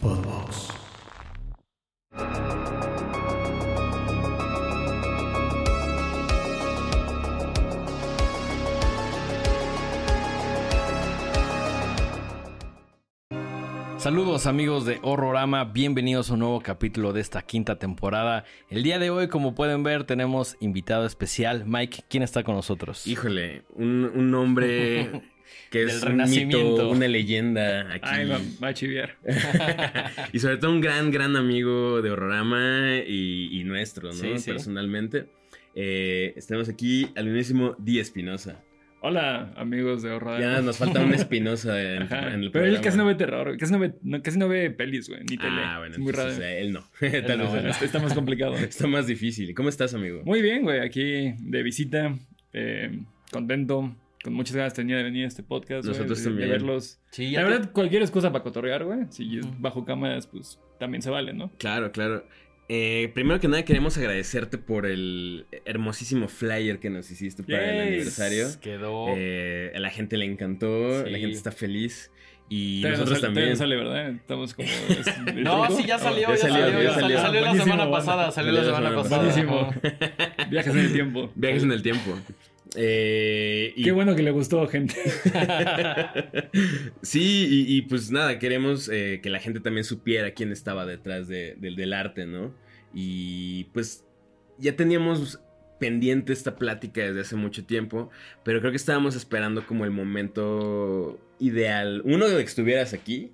Podbox. Saludos amigos de Horrorama, bienvenidos a un nuevo capítulo de esta quinta temporada. El día de hoy, como pueden ver, tenemos invitado especial. Mike, ¿quién está con nosotros? Híjole, un, un hombre que es un mito, una leyenda aquí. Ay, va, va a chiviar. y sobre todo un gran, gran amigo de Horrorama y, y nuestro, ¿no? Sí, sí. Personalmente. Eh, estamos aquí al mismísimo Di Espinosa. Hola, amigos de Horror. Ya nos falta un Espinosa en, en el Pero él casi no ve terror, casi no ve, no, casi no ve pelis, güey, ni tele. Ah, bueno, es muy raro. él no. Él Tal está más complicado. Está más difícil. ¿Cómo estás, amigo? Muy bien, güey, aquí de visita, eh, contento, con muchas ganas tenía de venir a este podcast. Nosotros de- también. De verlos. Sí, La te- verdad, cualquier excusa para cotorrear, güey. Si es bajo cámaras, pues también se vale, ¿no? Claro, claro. Eh, primero que nada queremos agradecerte por el hermosísimo flyer que nos hiciste para el aniversario. quedó. Eh, a la gente le encantó, Sí. la gente está feliz y no nosotros sale- también. no sale, ¿verdad? Estamos como... es- No, sí, ya salió, ya ya, salió, salió, ya ya salió, salió. salió la semana pasada, salió la semana pasada. Buenísimo. Viajes en el tiempo. Viajes en el tiempo. Eh, y- Qué bueno que le gustó, gente. sí, y, y pues nada, queremos eh, que la gente también supiera quién estaba detrás de- del- del arte, ¿no? Y pues ya teníamos pendiente esta plática desde hace mucho tiempo, pero creo que estábamos esperando como el momento ideal. Uno, de que estuvieras aquí.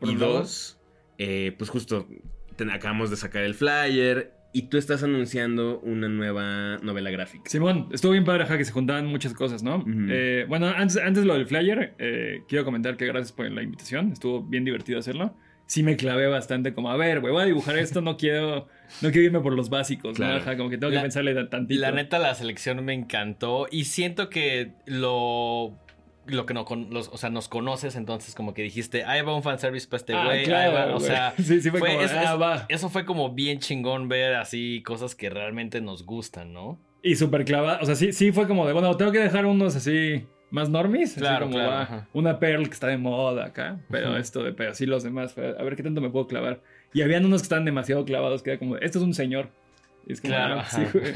Por y dos, eh, pues justo te- acabamos de sacar el flyer y tú estás anunciando una nueva novela gráfica. Simón, estuvo bien padre, ajá, que se juntaban muchas cosas, ¿no? Eh, bueno, antes, antes lo del flyer, eh, quiero comentar que gracias por la invitación, estuvo bien divertido hacerlo. Sí me clavé bastante como, a ver, güey, voy a dibujar esto, no quiero, no quiero irme por los básicos, Claro. como que tengo La- que pensarle tan- tantito. La neta, la selección me encantó y siento que lo. Lo que no con, los, o sea, nos conoces, entonces como que dijiste, ahí va un fanservice para este Ah, güey. ahí claro, va", o sea, sí, sí fue, fue- como, ah, eso fue como bien chingón ver así cosas que realmente nos gustan, ¿no? Y súper clavado, o sea, sí, sí fue como de, bueno, tengo que dejar unos así más normis, así Claro, como claro, va, ajá. una Pearl que está de moda acá, pero esto de, pero sí los demás, fue, a ver qué tanto me puedo clavar. Y habían unos que estaban demasiado clavados, que era como, esto es un señor. Es como, Claro. ah, sí, güey.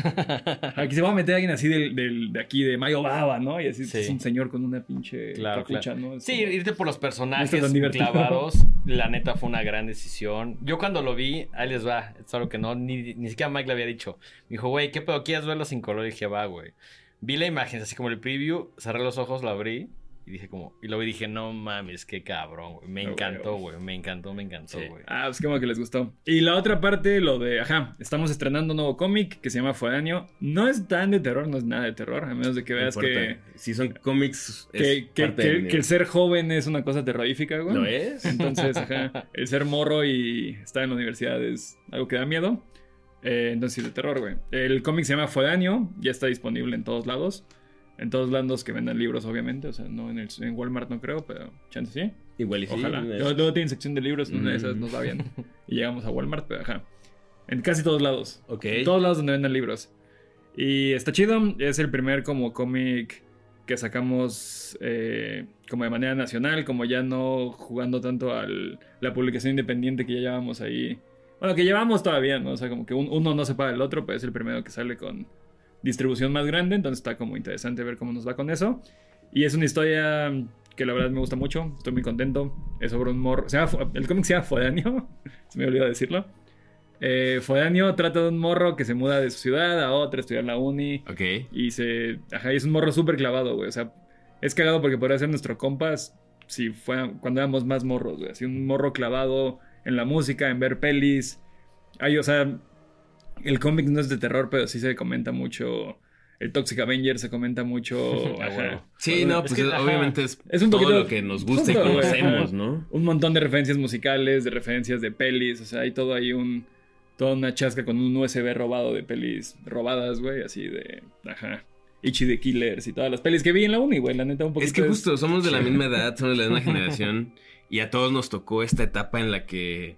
Aquí se va a meter alguien así del, del- de aquí, de Mayo Baba, ¿no? Y así Sí. es un señor con una pinche Claro, capucha, ¿no? Es Sí, como- irte por los personajes clavados, la neta fue una gran decisión. Yo cuando lo vi, ahí les va, es algo que no, ni, ni siquiera Mike le había dicho. Me dijo, güey, ¿qué pedo? ¿Quieres verlo sin color? Y dije, va, güey. Vi la imagen, así como el preview, cerré los ojos, lo abrí y dije como, y lo vi y dije, no mames, qué cabrón, güey. Me Ah, encantó, güey. me encantó, me encantó, Sí. güey. Ah, pues qué bueno que les gustó. Y la otra parte, lo de, ajá, estamos estrenando un nuevo cómic que se llama Foráneo. No es tan de terror, no es nada de terror, a menos de que No veas que, Si son cómics, es que, que- el ser joven es una cosa terrorífica, güey. ¿Lo es? Entonces, ajá, el ser morro y estar en la universidad es algo que da miedo. Eh, entonces, sí, de terror, güey. El cómic se llama Foráneo, ya está disponible en todos lados. En todos lados que vendan libros, obviamente. O sea, no en, el, en Walmart no creo, pero chance sí. Igual y sí. Ojalá. una- Luego, luego tienen sección de libros, una de esas Mm. nos va bien. Y llegamos a Walmart, pero ajá. En casi todos lados. Ok. En todos lados donde venden libros. Y está chido. Es el primer como cómic que sacamos eh, como de manera nacional, como ya no jugando tanto a la publicación independiente que ya llevamos ahí. Bueno, que llevamos todavía, ¿no? O sea, como que un- uno no se paga el otro, pero es el primero que sale con distribución más grande, entonces está como interesante ver cómo nos va con eso. Y es una historia que la verdad me gusta mucho, estoy muy contento. Es sobre un morro. Se llama el cómic se llama Foráneo, se me olvidó decirlo. Eh, Foráneo trata de un morro que se muda de su ciudad a otra, estudiar la uni. Ok. Y se. Ajá, y es un morro súper clavado, güey. O sea, es cagado porque podría ser nuestro compas si fue cuando éramos más morros, güey. Así un morro clavado en la música, en ver pelis. Ay, o sea, el cómic no es de terror, pero sí se comenta mucho. El Toxic Avenger se comenta mucho. Ajá. bueno. Sí, no, Es pues que, obviamente es, Es un todo poquito- lo que nos gusta justo, y conocemos, ajá. ¿no? Un montón de referencias musicales, de referencias de pelis. O sea, hay todo ahí un. Toda una chasca con un USB robado de pelis robadas, güey. Así de. Ajá. Ichi the Killers y todas las pelis que vi en la uni, güey. La neta, un poquito. Es que justo somos de la misma edad, somos de la misma generación y a todos nos tocó esta etapa en la que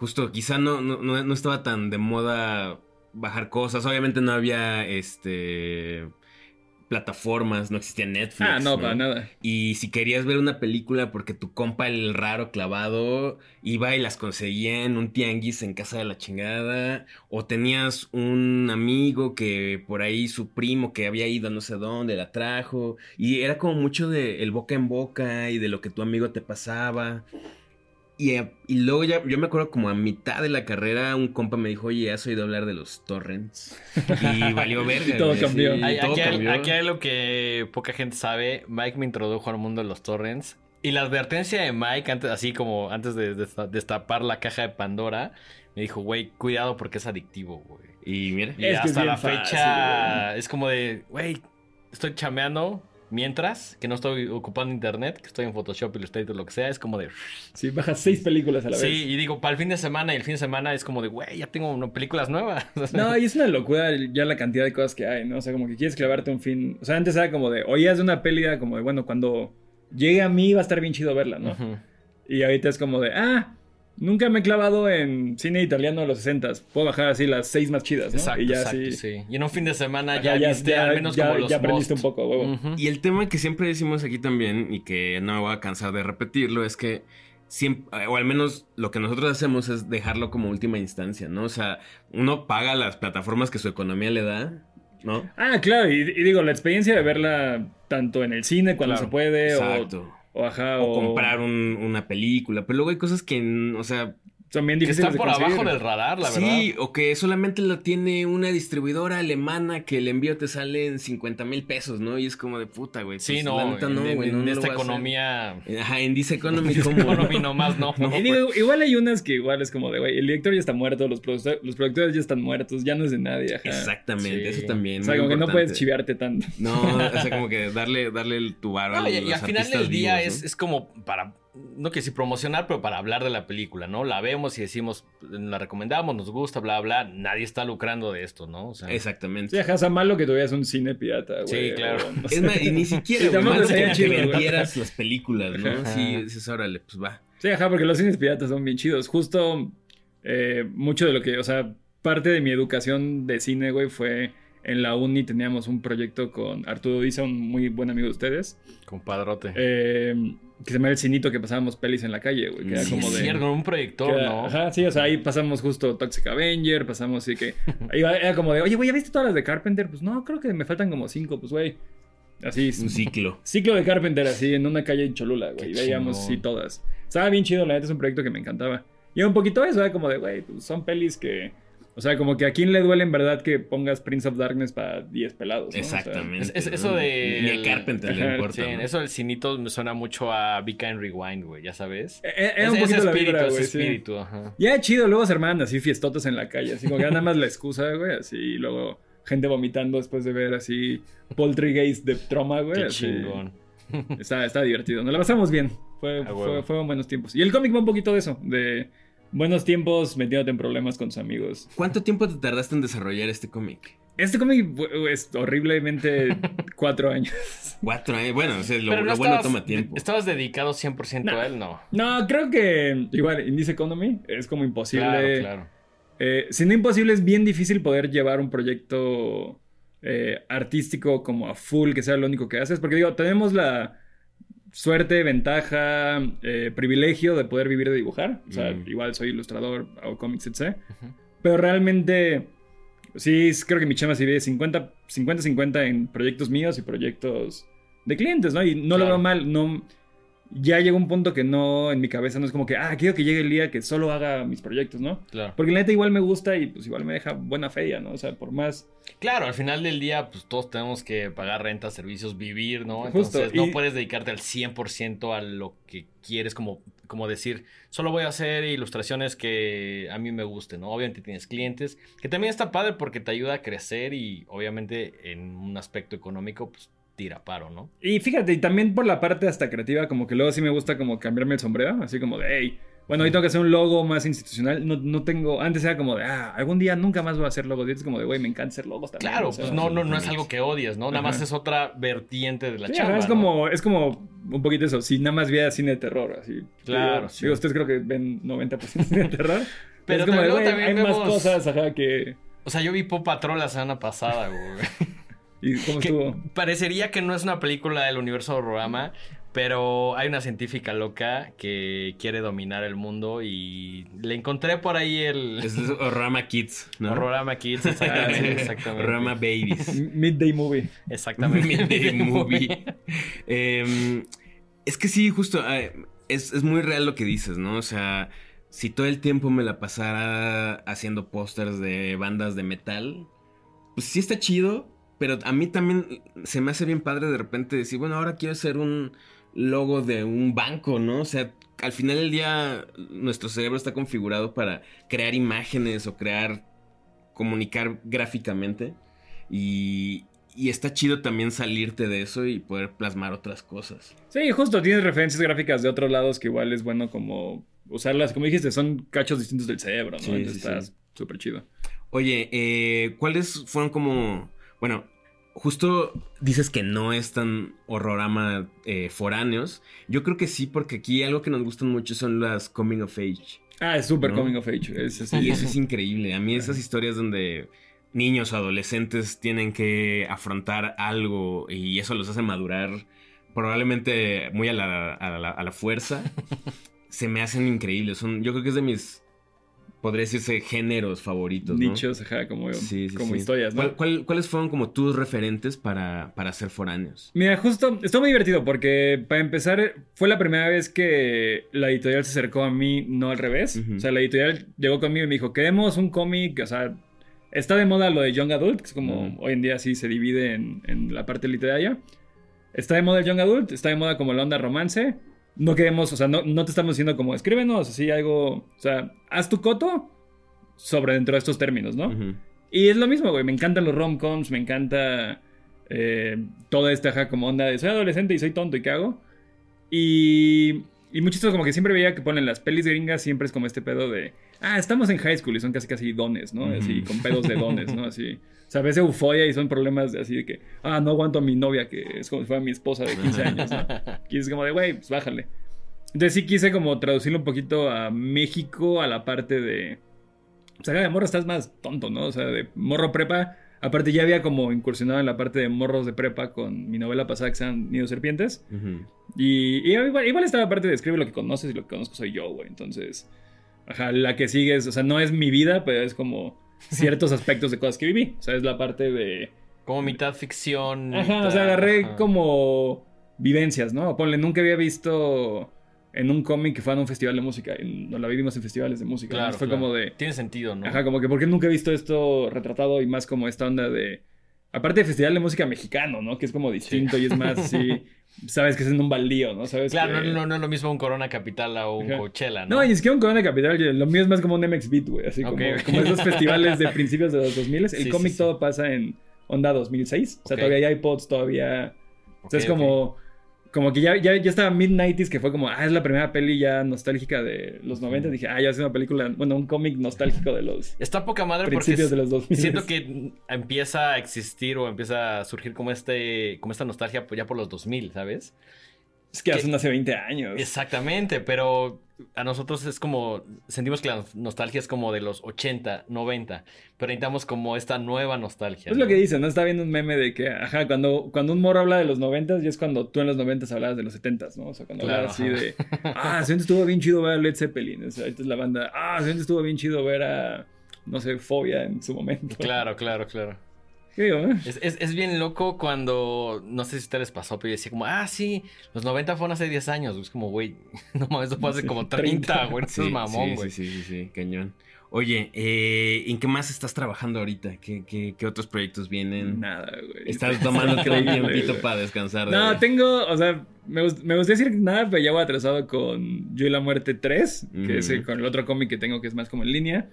justo quizá no, no, no- no estaba tan de moda bajar cosas. Obviamente no había este plataformas, no existía Netflix. Ah, no, para nada. Y si querías ver una película porque tu compa el raro clavado iba y las conseguía en un tianguis en casa de la chingada, o tenías un amigo que por ahí su primo que había ido a no sé dónde la trajo, y era como mucho de el boca en boca y de lo que tu amigo te pasaba. Y, eh, y luego ya, yo me acuerdo como a mitad de la carrera, un compa me dijo, oye, ¿has oído hablar de los torrents? Y valió verga. Y todo güey, cambió. sí, todo aquí, hay, cambió. aquí hay lo que poca gente sabe. Mike me introdujo al mundo de los torrents. Y la advertencia de Mike, antes, así como antes de, de destapar la caja de Pandora, me dijo, güey, cuidado porque es adictivo, güey. Y mira, Y hasta la fácil, fecha es como de, güey, estoy chameando mientras que no estoy ocupando internet, que estoy en Photoshop, Illustrator, lo que sea. Es como de... Sí, bajas seis películas a la Sí, vez. y digo, para el fin de semana y el fin de semana es como de, güey, ya tengo no, películas nuevas. No, y es una locura ya la cantidad de cosas que hay, ¿no? O sea, como que quieres clavarte un fin. O sea, antes era como de, oías de una peli, era como de, bueno, cuando llegue a mí va a estar bien chido verla, ¿no? Y ahorita es como de, ah, nunca me he clavado en cine italiano de los 60 Puedo bajar así las seis más chidas, ¿no? Exacto, y ya exacto, sí. sí. Y en un fin de semana Ajá, ya, ya- viste ya- al menos ya- como los ya aprendiste un poco, huevo. Y el tema que siempre decimos aquí también, y que no me voy a cansar de repetirlo, es que siempre, o al menos lo que nosotros hacemos es dejarlo como última instancia, ¿no? O sea, uno paga las plataformas que su economía le da, ¿no? Ah, claro, y, y digo, la experiencia de verla tanto en el cine cuando Claro, se puede, o, Exacto. o ajá, O, o, comprar un- una película, pero luego hay cosas que, o sea, son bien Que difíciles están de por conseguir. abajo del radar, la sí, verdad. o que solamente lo tiene una distribuidora alemana que el envío te sale en 50 mil pesos, ¿no? Y es como de puta, güey. Sí, pues, no, la neta en, no, en- güey, en no lo esta economía... Ajá, en Dice Economy, como... Economy nomás no. no, Y digo, igual hay unas que igual es como de, güey, el director ya está muerto, los, produce- los productores ya están muertos, ya no es de nadie, ajá. Exactamente, Sí. eso también. O sea, como que no puedes chiviarte tanto. No, o sea, como que darle, darle el tu varo No, a y, y los al final del día vivos, es, ¿no? es como para, no que si promocionar, pero para hablar de la película, ¿no? La vemos y decimos, la recomendamos, nos gusta, bla, bla. Nadie está lucrando de esto, ¿no? O sea, Exactamente. O sea, malo que tuvieras un cine pirata, güey. Sí, claro. o Es más, y ni siquiera, Sí, malo que, chido, las películas, ¿no? Ajá. Sí, dices, órale, pues va. Sí, ajá, porque los cines piratas son bien chidos. Justo eh, mucho de lo que, o sea, parte de mi educación de cine, güey, fue en la uni teníamos un proyecto con Arturo Diza, un muy buen amigo de ustedes, compadrote. eh, que se llama El Cinito, que pasábamos pelis en la calle, güey. Que era sí, como es de... cierto, un proyector, era- ¿no? Ajá, sí, o sea, ahí pasamos justo Toxic Avenger, pasamos así que... ahí era como de, oye, güey, ¿ya viste todas las de Carpenter? Pues no, creo que me faltan como cinco, pues, güey. Así, Un ciclo. Ciclo de Carpenter, así, en una calle en Cholula, güey. Qué Veíamos así todas. Estaba bien chido, la neta es un proyecto que me encantaba. Y un poquito eso, era como de, güey, pues son pelis que... O sea, como que a quién le duele en verdad que pongas Prince of Darkness para 10 pelados, ¿no? O sea, Exactamente. Es- es- eso de- Ni a Carpenter le importa. Sí, ¿no? eso del cinito me suena mucho a Vika en Rewind, güey, ya sabes. e- e- era Ese- un ese poquito la espíritu, vibra, güey, sí. espíritu, ajá. Ya chido, luego se armaban así fiestotas en la calle, así como que nada más la excusa, güey, así, y luego gente vomitando después de ver así poltergeist de trauma, güey. Qué así. chingón. Está, está divertido, nos la pasamos bien. Fue, A fue- huevo. fueron buenos tiempos. Y el cómic va un poquito de eso, de buenos tiempos metiéndote en problemas con tus amigos. ¿Cuánto tiempo te tardaste en desarrollar este cómic? Este cómic es horriblemente cuatro años. Cuatro años. Bueno, o sea, lo, Pero lo no bueno estabas- toma tiempo. ¿Estabas dedicado 100% No. a él? No. No, creo que igual, Indice Economy es como imposible. Claro, claro. Eh, si no imposible, es bien difícil poder llevar un proyecto eh, artístico como a full, que sea lo único que haces. Porque digo, tenemos la suerte, ventaja, eh, privilegio de poder vivir de dibujar. O sea, Mm. igual soy ilustrador, hago cómics, etc. Pero realmente, sí, creo que mi chama se 50 50-50 en proyectos míos y proyectos de clientes, ¿no? Y no lo Claro. veo mal, no... Ya llegó un punto que no, en mi cabeza no es como que, ah, quiero que llegue el día que solo haga mis proyectos, ¿no? Claro. Porque la neta igual me gusta y pues igual me deja buena feria, ¿no? O sea, por más... Claro, al final del día, pues todos tenemos que pagar renta, servicios, vivir, ¿no? Justo, Entonces no y- puedes dedicarte al 100% a lo que quieres, como, como decir, solo voy a hacer ilustraciones que a mí me gusten, ¿no? Obviamente tienes clientes, que también está padre porque te ayuda a crecer y obviamente en un aspecto económico, pues tira paro, ¿no? Y fíjate, y también por la parte hasta creativa, como que luego sí me gusta como cambiarme el sombrero, así como de, hey, bueno, hoy tengo que hacer un logo más institucional, no, no tengo, antes era como de, ah, algún día nunca más voy a hacer logos, y es como de, güey, me encanta hacer logos también. Claro, o sea, pues no, no, no es algo que odies, ¿no? Nada más es otra vertiente de la Sí, chamba. es ¿no? como, es como un poquito eso, si nada más viera cine de terror, así. Claro, Digo, sí. digo, ustedes creo que ven 90% de cine de terror. Pero es como de, güey, también hay más vemos- cosas, ajá, que... O sea, yo vi Pop Patrol la semana pasada, güey. ¿Y cómo Que estuvo? parecería que no es una película del universo Horrorama, pero hay una científica loca que quiere dominar el mundo y le encontré por ahí el Es Horrorama Kids, ¿no? Horrorama Kids. Exactamente. exactamente. Horrorama Babies. Midday Movie. Exactamente. Midday Movie. Em, es que sí, justo, eh, es, es muy real lo que dices, ¿no? O sea, si todo el tiempo me la pasara haciendo pósters de bandas de metal, pues sí está chido, pero a mí también se me hace bien padre de repente decir, bueno, ahora quiero hacer un logo de un banco, ¿no? O sea, al final del día nuestro cerebro está configurado para crear imágenes o crear, comunicar gráficamente. Y, y está chido también salirte de eso y poder plasmar otras cosas. Sí, justo, tienes referencias gráficas de otros lados que igual es bueno como usarlas. Como dijiste, son cachos distintos del cerebro, ¿no? Sí, Entonces sí, está sí. súper chido. Oye, eh, ¿cuáles fueron como... Bueno, justo dices que no es tan horrorama eh, foráneos. Yo creo que sí, porque aquí algo que nos gustan mucho son las coming of age. Ah, es súper ¿No? coming of age. Es, es- Y eso es increíble. A mí esas historias donde niños o adolescentes tienen que afrontar algo y eso los hace madurar probablemente muy a la, a la- a la fuerza, se me hacen increíbles. Son, yo creo que es de mis, podría decirse, géneros favoritos. ¿no? nichos, ajá, como, Sí, sí, como sí. historias, ¿no? ¿Cuál- cuál- cuáles fueron como tus referentes para, para ser foráneos? Mira, justo, está muy divertido porque para empezar fue la primera vez que la editorial se acercó a mí, no al revés. O sea, la editorial llegó conmigo y me dijo, queremos un cómic, o sea, está de moda lo de Young Adult, que es como hoy en día sí se divide en, en la parte literaria. Está de moda el Young Adult, está de moda como la onda romance. No queremos, o sea, no, no te estamos diciendo como, escríbenos así algo, o sea, haz tu coto sobre dentro de estos términos, ¿no? Y es lo mismo, güey. Me encantan los rom-coms, me encanta eh, toda esta ajá, como onda de soy adolescente y soy tonto y qué hago. Y, y muchos como que siempre veía que ponen las pelis gringas, siempre es como este pedo de, ah, estamos en high school y son casi casi dones, ¿no? Así, con pedos de dones, ¿no? Así. O sea, ves euforia y son problemas de así de que, ah, no aguanto a mi novia, que es como si fuera mi esposa de 15 años, ¿no? Y es como de, güey, pues bájale. Entonces sí quise como traducirlo un poquito a México, a la parte de... O sea, de morro estás más tonto, ¿no? O sea, de morro prepa. Aparte ya había como incursionado en la parte de morros de prepa con mi novela pasada que se llaman Nido Serpientes. Ujú. Y, y igual, igual estaba parte de escribe lo que conoces y lo que conozco soy yo, güey. Entonces, ajá, la que sigue es, o sea, no es mi vida, pero es como ciertos aspectos de cosas que viví. O sea, es la parte de... Como mitad ficción. Ajá, o mitad- sea, agarré ajá. como vivencias, ¿no? Ponle, nunca había visto en un cómic que fuera a un festival de música. No la vivimos en festivales de música. Claro, fue claro. como de... Tiene sentido, ¿no? Ajá, como que porque nunca he visto esto retratado y más como esta onda de... Aparte de festival de música mexicano, ¿no? Que es como distinto y es más así... Sabes que es en un baldío, ¿no? Sabes Claro, que- no, no, no es lo mismo un Corona Capital o un Ajá. Coachella, ¿no? No, y ni siquiera un Corona Capital, lo mío es más como un MX Beat, güey. Así como, esos festivales de principios de los 2000. El Sí, cómic sí. todo pasa en onda 2006. O sea, todavía hay iPods, todavía... O sea, es como... Como que ya, ya, ya estaba mid-90s, que fue como, ah, es la primera peli ya nostálgica de los 90. Dije, ah, ya es una película, bueno, un cómic nostálgico de los Está poca madre porque principios es- de los 2000. siento que empieza a existir o empieza a surgir como este como esta nostalgia ya por los 2000, ¿sabes? Es que que- hace hace 20 años. Exactamente, pero a nosotros es como sentimos que la nostalgia es como de los 80, 90, pero necesitamos como esta nueva nostalgia. Es ¿no? lo que dicen, ¿no? Está viendo un meme de que, ajá, cuando, cuando un morro habla de los 90 ya es cuando tú en los 90 hablabas de los 70 ¿no? O sea, cuando Claro, hablabas así de, ah, siempre estuvo bien chido ver a Led Zeppelin. O sea, ahorita es la banda, ah, siempre estuvo bien chido ver a, no sé, Fobia en su momento. Claro, claro, claro. ¿Qué digo, eh? Es, es- es bien loco cuando, no sé si a ustedes les pasó, pero yo decía como, ah, sí, los 90 fueron hace 10 años. Es como, güey, no mames, eso fue hace Sí, como 30. 30, güey. Eso es mamón, sí, güey. Sí, sí, sí, sí, cañón. Oye, eh, ¿en qué más estás trabajando ahorita? ¿Qué, qué, qué otros proyectos vienen? Nada, güey. Estás tomándote un tiempito para descansar. de- No, tengo, o sea, me, gust- me gustaría decir nada, pero ya voy atrasado con Yo y la Muerte 3, que es con el otro cómic que tengo que es más como en línea.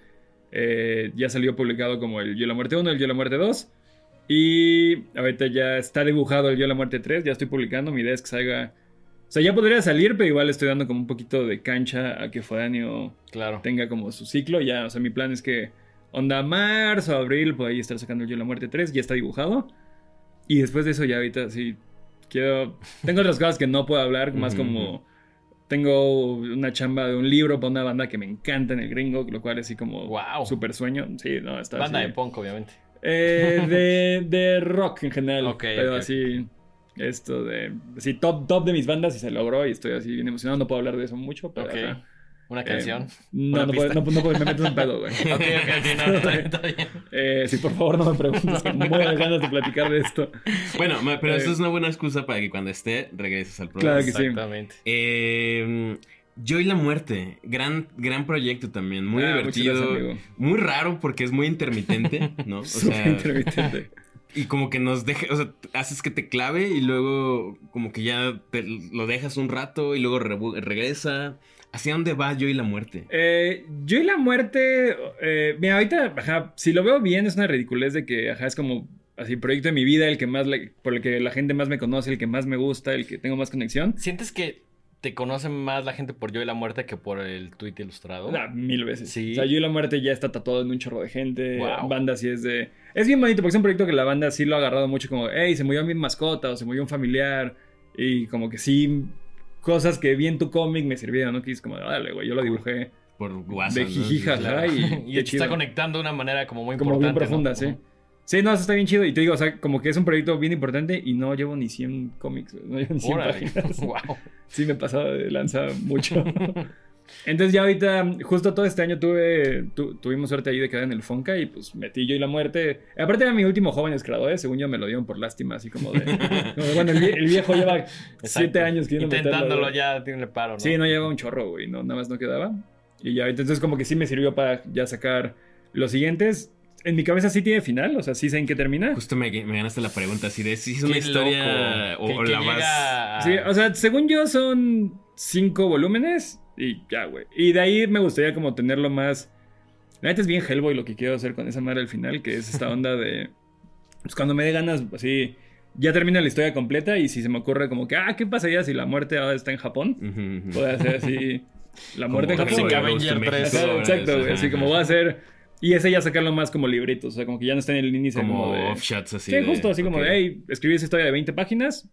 Eh, ya salió publicado como el Yo y la Muerte 1, el Yo y la Muerte 2. Y ahorita ya está dibujado el Yo la Muerte 3, ya estoy publicando, mi idea es que salga... O sea, ya podría salir, pero igual estoy dando como un poquito de cancha a que Foráneo Claro. tenga como su ciclo. Ya, o sea, mi plan es que onda marzo, abril, por ahí estar sacando el Yo la Muerte 3, ya está dibujado. Y después de eso ya ahorita sí quiero... Tengo otras cosas que no puedo hablar, más como... Tengo una chamba de un libro para una banda que me encanta en el gringo, lo cual es así como Guau. súper sueño. Sí, no, está Banda así. de punk, obviamente. Eh, de, de rock en general. Ok, pero así, esto de. Así, top, top de mis bandas y se logró y estoy así bien emocionado. No puedo hablar de eso mucho, pero. Ajá. Una Eh, canción. no, Una no, puedo, no, no puedo, me meto en un pedo, güey. Ok, ok, sí, no, está bien, está bien. Eh, sí, por favor, no me preguntes. que Me muero de ganas de platicar de esto. Bueno, pero Eh. eso es una buena excusa para que cuando esté regreses al programa. Claro que sí. Exactamente. Eh, Yo y la muerte, gran, gran proyecto también, muy Ah, divertido, gracias, muy raro porque es muy intermitente, ¿no? O Súper sea, intermitente. y como que nos deja, o sea, haces que te clave y luego como que ya te lo dejas un rato y luego regresa. ¿Hacia dónde va yo y la muerte? Eh, yo y la muerte. eh, mira, ahorita, ajá, si lo veo bien, es una ridiculez de que, ajá, es como así, proyecto de mi vida, el que más, la- por el que la gente más me conoce, el que más me gusta, el que tengo más conexión. ¿Sientes que te conoce más la gente por Yo y la Muerte que por el tweet ilustrado? Nah, mil veces. Sí. O sea, yo y la muerte ya está tatuado en un chorro de gente. Wow. Banda sí es de. Es bien bonito porque es un proyecto que la banda sí lo ha agarrado mucho como, hey, se murió mi mascota o se murió un familiar. Y como que sí, cosas que vi en tu cómic me sirvieron, ¿no? Que es como, dale, güey, yo lo dibujé. Por WhatsApp. De ¿no? jijija, Claro. ajá, y, y te está conectando de una manera como muy Como importante. bien profunda, ¿no? sí. Sí, no, eso está bien chido. Y te digo, o sea, como que es un proyecto bien importante y no llevo ni 100 cómics, no llevo ni 100 Órale. páginas. wow. Sí, me pasaba de lanza mucho. Entonces ya ahorita, justo todo este año tuve, tu- tuvimos suerte ahí de quedar en el Fonca y pues metí yo y la muerte. Aparte era mi último jóvenes creadores, según yo me lo dieron por lástima, así como de... como de, bueno, el, vie- el viejo lleva siete años queriendo Intentándolo meterlo. ya tiene paro, ¿no? Sí, no lleva un chorro, güey, no, nada más no quedaba. Y ya, entonces como que sí me sirvió para ya sacar los siguientes. En mi cabeza sí tiene final, o sea, sí sé en qué termina. Justo me, me ganaste la pregunta así de si es una Qué historia loco. o, Que- o la llega a- Sí, o sea, según yo son cinco volúmenes y ya, güey. Y de ahí me gustaría como tenerlo más... La neta es bien Hellboy lo que quiero hacer con esa madre al final, que es esta onda de... Pues cuando me dé ganas, así... Ya termina la historia completa y si se me ocurre como que, ah, ¿qué pasaría si la muerte ahora está en Japón? Ujú, ujú. Puede hacer así... La muerte en Como Japón. Toxic güey. Ghost in Avenger México, 3. Ajá, ahora exacto, güey. Así como voy a hacer... Y ese ya sacarlo más como libritos, o sea, como que ya no está en el índice como, Como de... offshots así. Sí, de- justo así como ok. de, hey, escribí esa historia de 20 páginas.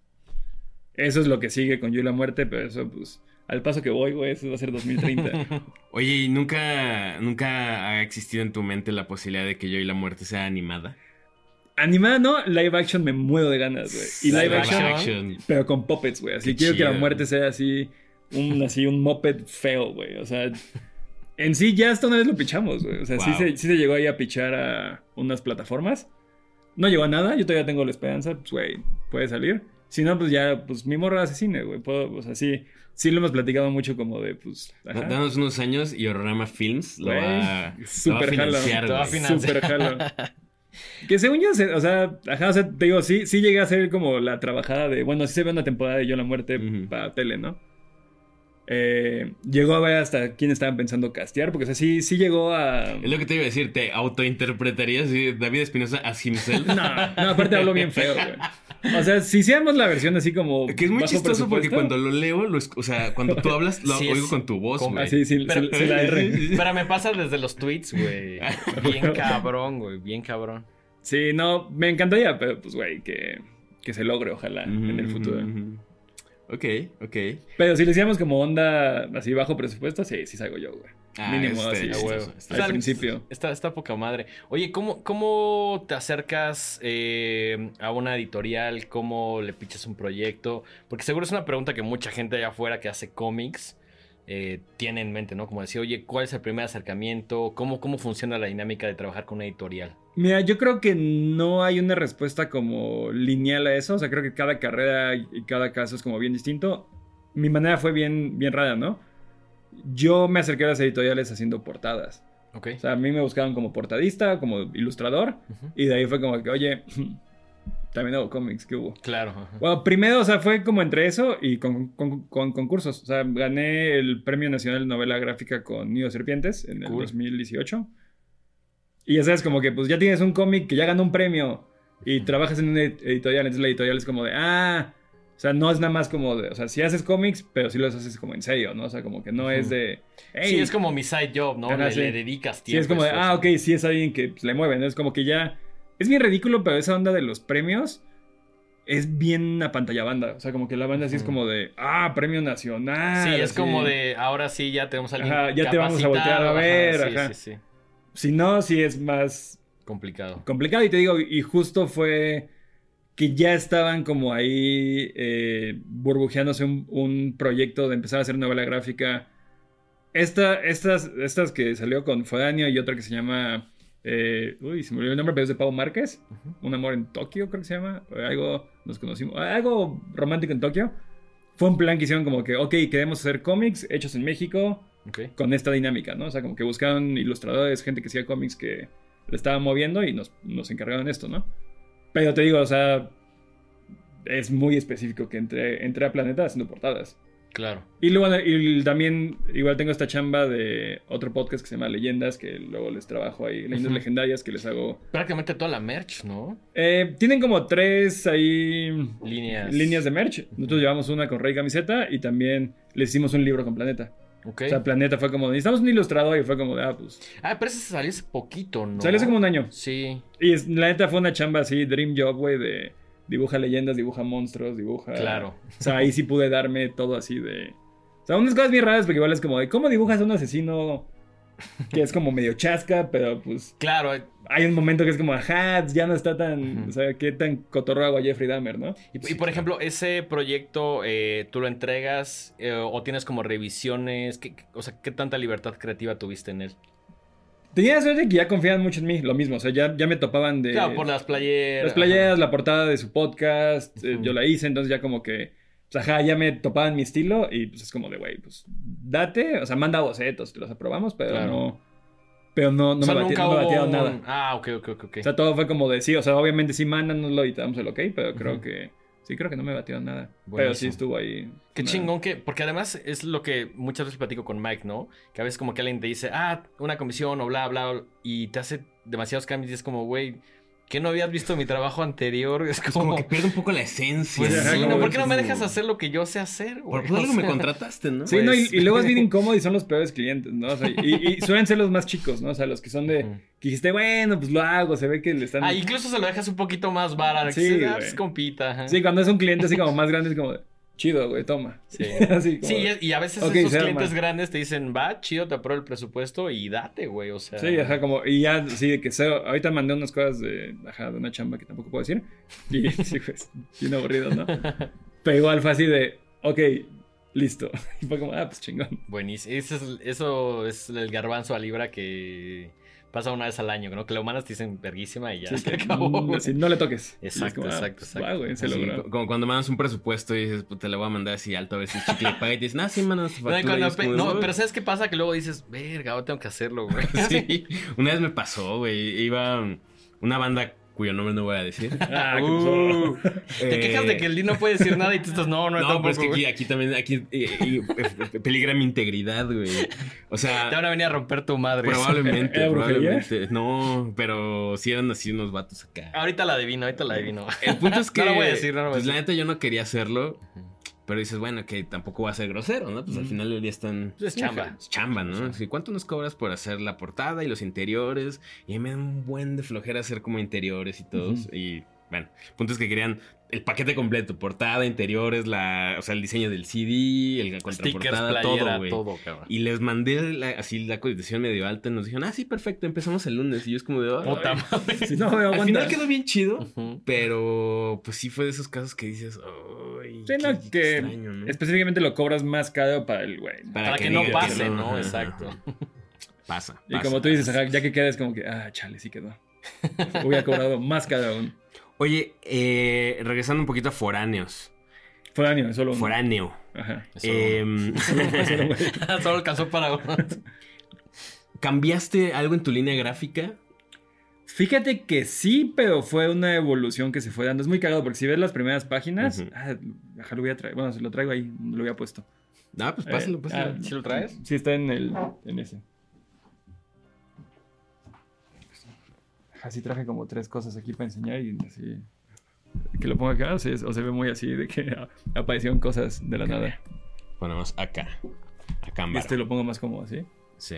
Eso es lo que sigue con Yo y la muerte, pero eso, pues, al paso que voy, güey, eso va a ser 2030. Oye, ¿y nunca, nunca ha existido en tu mente la posibilidad de que yo y la muerte sea animada? Animada, no, live action me muero de ganas, güey. Y live, Live action, action. pero con puppets, güey. Así Qué quiero que la chido. muerte sea así, un, así, un moped feo, güey. O sea, en sí ya hasta una vez lo pichamos, güey. O sea, sí, Wow. se, sí se llegó ahí a pichar a unas plataformas. No llegó a nada, yo todavía tengo la esperanza, pues, güey, puede salir. Si no, pues ya, pues mi morra hace cine, güey. Puedo, o sea, sí, sí lo hemos platicado mucho como de, pues, ajá. Da- Danos unos años y Horrorama Films lo Güey, va, lo va a super financiar. Te va a güey. financiar. Súper jalo. Que según yo, o sea, ajá, o sea, te digo, sí, sí llegué a hacer como la trabajada de, bueno, sí se ve una temporada de Yo la Muerte Ujú. para tele, ¿no? Eh, llegó a ver hasta quién estaban pensando castear, porque o sea, sí, sí llegó a... Es lo que te iba a decir, ¿te autointerpretarías David Espinosa as himself? No, no, aparte hablo bien feo, güey. O sea, si hiciéramos la versión así como... Que es muy bajo chistoso porque cuando lo leo, lo o sea, cuando tú hablas, lo Sí, oigo es con tu voz, güey. Así, sí, Pero- la R. Pero me pasa desde los tweets, güey. Bien cabrón, güey. Bien cabrón. Sí, no, me encantaría, pero pues, güey, que, que se logre, ojalá, en el futuro. Ok, ok. Pero si lo hiciéramos como onda así bajo presupuesto, sí, sí salgo yo, güey. Ah, Mínimo este, así. Huevo. Al principio. Está, está poca madre. Oye, ¿cómo, cómo te acercas eh, a una editorial? ¿Cómo le pichas un proyecto? Porque seguro es una pregunta que mucha gente allá afuera que hace cómics eh, tiene en mente, ¿no? Como decir, oye, ¿cuál es el primer acercamiento? ¿Cómo, ¿Cómo funciona la dinámica de trabajar con una editorial? Mira, yo creo que no hay una respuesta como lineal a eso. O sea, creo que cada carrera y cada caso es como bien distinto. Mi manera fue bien, bien rara, ¿no? Yo me acerqué a las editoriales haciendo portadas. Ok. O sea, a mí me buscaban como portadista, como ilustrador. Ujú. Y de ahí fue como que, oye, también hago cómics, ¿qué hubo? Claro. ajá. Bueno, primero, o sea, fue como entre eso y con, con- con concursos. O sea, gané el Premio Nacional de Novela Gráfica con Nido Serpientes en el Cool. 2018. Y ya sabes, como que pues ya tienes un cómic que ya ganó un premio y trabajas en una ed- editorial. Entonces la editorial es como de, ah, o sea, no es nada más como de, o sea, sí haces cómics, pero sí los haces como en serio, ¿no? O sea, como que no es de, hey, sí, es como mi side job, ¿no? Le, sí. le dedicas Sí, tiempo. es como de, ah, ok, sí es alguien que pues, le mueve, ¿no? Es como que ya. Es bien ridículo, pero esa onda de los premios es bien a pantalla banda. O sea, como que la banda sí es Ujú. como de, ah, premio nacional. Sí, es así. como de, ahora sí ya tenemos a alguien Ajá, ya te vamos a voltear a ver, sí, ajá. sí, sí. Si no, sí es más Complicado. complicado. Y te digo, y justo fue que ya estaban como ahí eh, burbujeándose un, un proyecto de empezar a hacer novela gráfica. Esta, estas, estas que salió con Foráneo y otra que se llama. Eh, uy, se me olvidó el nombre, pero es de Pau Márquez. Un amor en Tokio, creo que se llama. Algo, nos conocimos. Algo romántico en Tokio. Fue un plan que hicieron como que, ok, queremos hacer cómics hechos en México con esta dinámica, ¿no? O sea, como que buscaron ilustradores, gente que hacía cómics que le estaban moviendo y nos, nos encargaron esto, ¿no? Pero te digo, o sea, es muy específico que entré, entré a Planeta haciendo portadas. Claro. Y luego y también, igual tengo esta chamba de otro podcast que se llama Leyendas, que luego les trabajo ahí, Leyendas. Legendarias, que les hago... Prácticamente toda la merch, ¿no? Eh, tienen como tres ahí Líneas. líneas de merch. Nosotros llevamos una con Rey Camiseta y también les hicimos un libro con Planeta. Ok. O sea, Planeta fue como, necesitamos un ilustrador y fue como, de, ah, pues... ah, pero ese salió hace poquito, ¿no? Salió hace como un año. Sí. Y es- la neta fue una chamba así, dream job, güey, de dibuja leyendas, dibuja monstruos, dibuja... Claro. O sea, ahí sí pude darme todo así de... O sea, unas cosas bien raras, porque igual es como de, ¿cómo dibujas a un asesino que es como medio chasca, pero pues... Claro. Hay un momento que es como, ajá, ya no está tan... O sea, qué tan cotorro hago a Jeffrey Dahmer, ¿no? Y, y, por ejemplo, ese proyecto, eh, ¿tú lo entregas eh, o tienes como revisiones? ¿Qué, qué- o sea, ¿qué tanta libertad creativa tuviste en él? Tenía suerte que ya confiaban mucho en mí, lo mismo, o sea, ya, ya me topaban de... Claro, por las playeras. Las playeras, la portada de su podcast, eh, yo la hice, entonces ya como que, pues ajá, ya me topaban mi estilo y pues es como de, güey, pues date, o sea, manda bocetos, te los aprobamos, pero Claro. no, pero no, no, o sea, me, no batieron un- nada. Ah, ok, ok, ok. ok. O sea, todo fue como de, sí, o sea, obviamente sí, mándanoslo y te damos el ok, pero creo que, sí, creo que no me batieron nada. Pero sí estuvo ahí. Qué una- chingón que, porque además es lo que muchas veces platico con Mike, ¿no? Que a veces como que alguien te dice, ah, una comisión o bla, bla, y te hace demasiados cambios y es como, güey, ¿qué no habías visto mi trabajo anterior? Es Es como, como que pierde un poco la esencia. pues sí, ¿no? ¿Por qué no me dejas hacer lo que yo sé hacer? Por güey? por algo me contrataste, ¿no? Sí, no, y, Pues- y luego es bien incómodo y son los peores clientes, ¿no? O sea, y, y suelen ser los más chicos, ¿no? O sea, los que son de, que dijiste, bueno, pues lo hago, se ve que le están... Ah, incluso se lo dejas un poquito más vara. Sí, Sí, ah, güey. es compita. ajá. Sí, cuando es un cliente así como más grande, es como, de, chido, güey, toma. Sí. así como, Sí, y- a veces esos clientes arma. grandes te dicen, va, chido, te apruebo el presupuesto y date, güey. O sea. Sí, ajá, como, y ya, sí, que cero, ahorita mandé unas cosas de, ajá, de una chamba que tampoco puedo decir, y sí, pues, bien aburrido, ¿no? Pero igual fue así de, ok, listo. Y fue como, ah, pues chingón. Buenísimo. Eso es, eso es el garbanzo a libra que pasa una vez al año, ¿no? Que la humanas te dicen verguísima y ya Sí, se que, acabó. mm, no le toques. Es Exacto, como, ah, exacto, exacto. va, güey, se logró. co- como cuando mandas un presupuesto y dices, pues te lo voy a mandar así alto a ver si el chicle y te dicen, ah, sí, No, y factura. cuando es como, no, "Uy". pero ¿sabes qué pasa? Que luego dices, verga, ahora tengo que hacerlo, güey. Sí, una vez me pasó, güey. Iba una banda cuyo nombre no voy a decir. Ah, Uh, te quejas de que el no puede decir nada y tú estás, no, no, No, tampoco, pero es que aquí, aquí también, aquí eh, eh, eh, peligra mi integridad, güey. O sea, Te van a venir a romper tu madre. probablemente, probablemente. No, pero sí eran así unos vatos acá. Ahorita la adivino, ahorita la adivino. El punto es que, No lo voy a decir, no lo voy a pues la neta yo no quería hacerlo, pero dices, bueno, que tampoco va a ser grosero, ¿no? Pues al final del día están... Pues es chamba. Es chamba, ¿no? ¿Cuánto nos cobras por hacer la portada y los interiores? Y a mí me da un buen de flojera hacer como interiores y todos. Y bueno, el punto es que querían el paquete completo, portada, interiores, la, o sea, el diseño del CD, el la contraportada, playera, todo, güey. Y les mandé la- así la cotización medio alta y nos dijeron, ah, sí, perfecto, empezamos el lunes. Y yo es como de, "Ay". Puta madre. No me Al final quedó bien chido, pero pues sí fue de esos casos que dices, ay, Sí, qué no, que extraño, ¿no? específicamente lo cobras más caro para el güey. Para que no pase, ¿no? Ajá, Exacto. ajá. Pasa. Y pasa. como tú dices, ajá, ya que quedas como que, ah, chale, sí quedó. Hubiera cobrado más caro aún. Oye, eh, regresando un poquito a foráneos. Foráneo, solo uno. Foráneo. Ajá. Solo. Solo alcanzó para uno. ¿Cambiaste algo en tu línea gráfica? Fíjate que sí, pero fue una evolución que se fue dando. Es muy cagado porque si ves las primeras páginas, ah, ajá, lo voy a traer. Bueno, se lo traigo ahí, lo había puesto. Ah, pues pásalo, Eh, pásalo. ah, ¿Sí lo traes? Sí, está en el en ese. Así traje como tres cosas aquí para enseñar y así. Que lo ponga acá, o se, o se ve muy así de que a- aparecieron cosas de la nada. Ponemos acá. Acá en Este lo pongo más como así. Sí.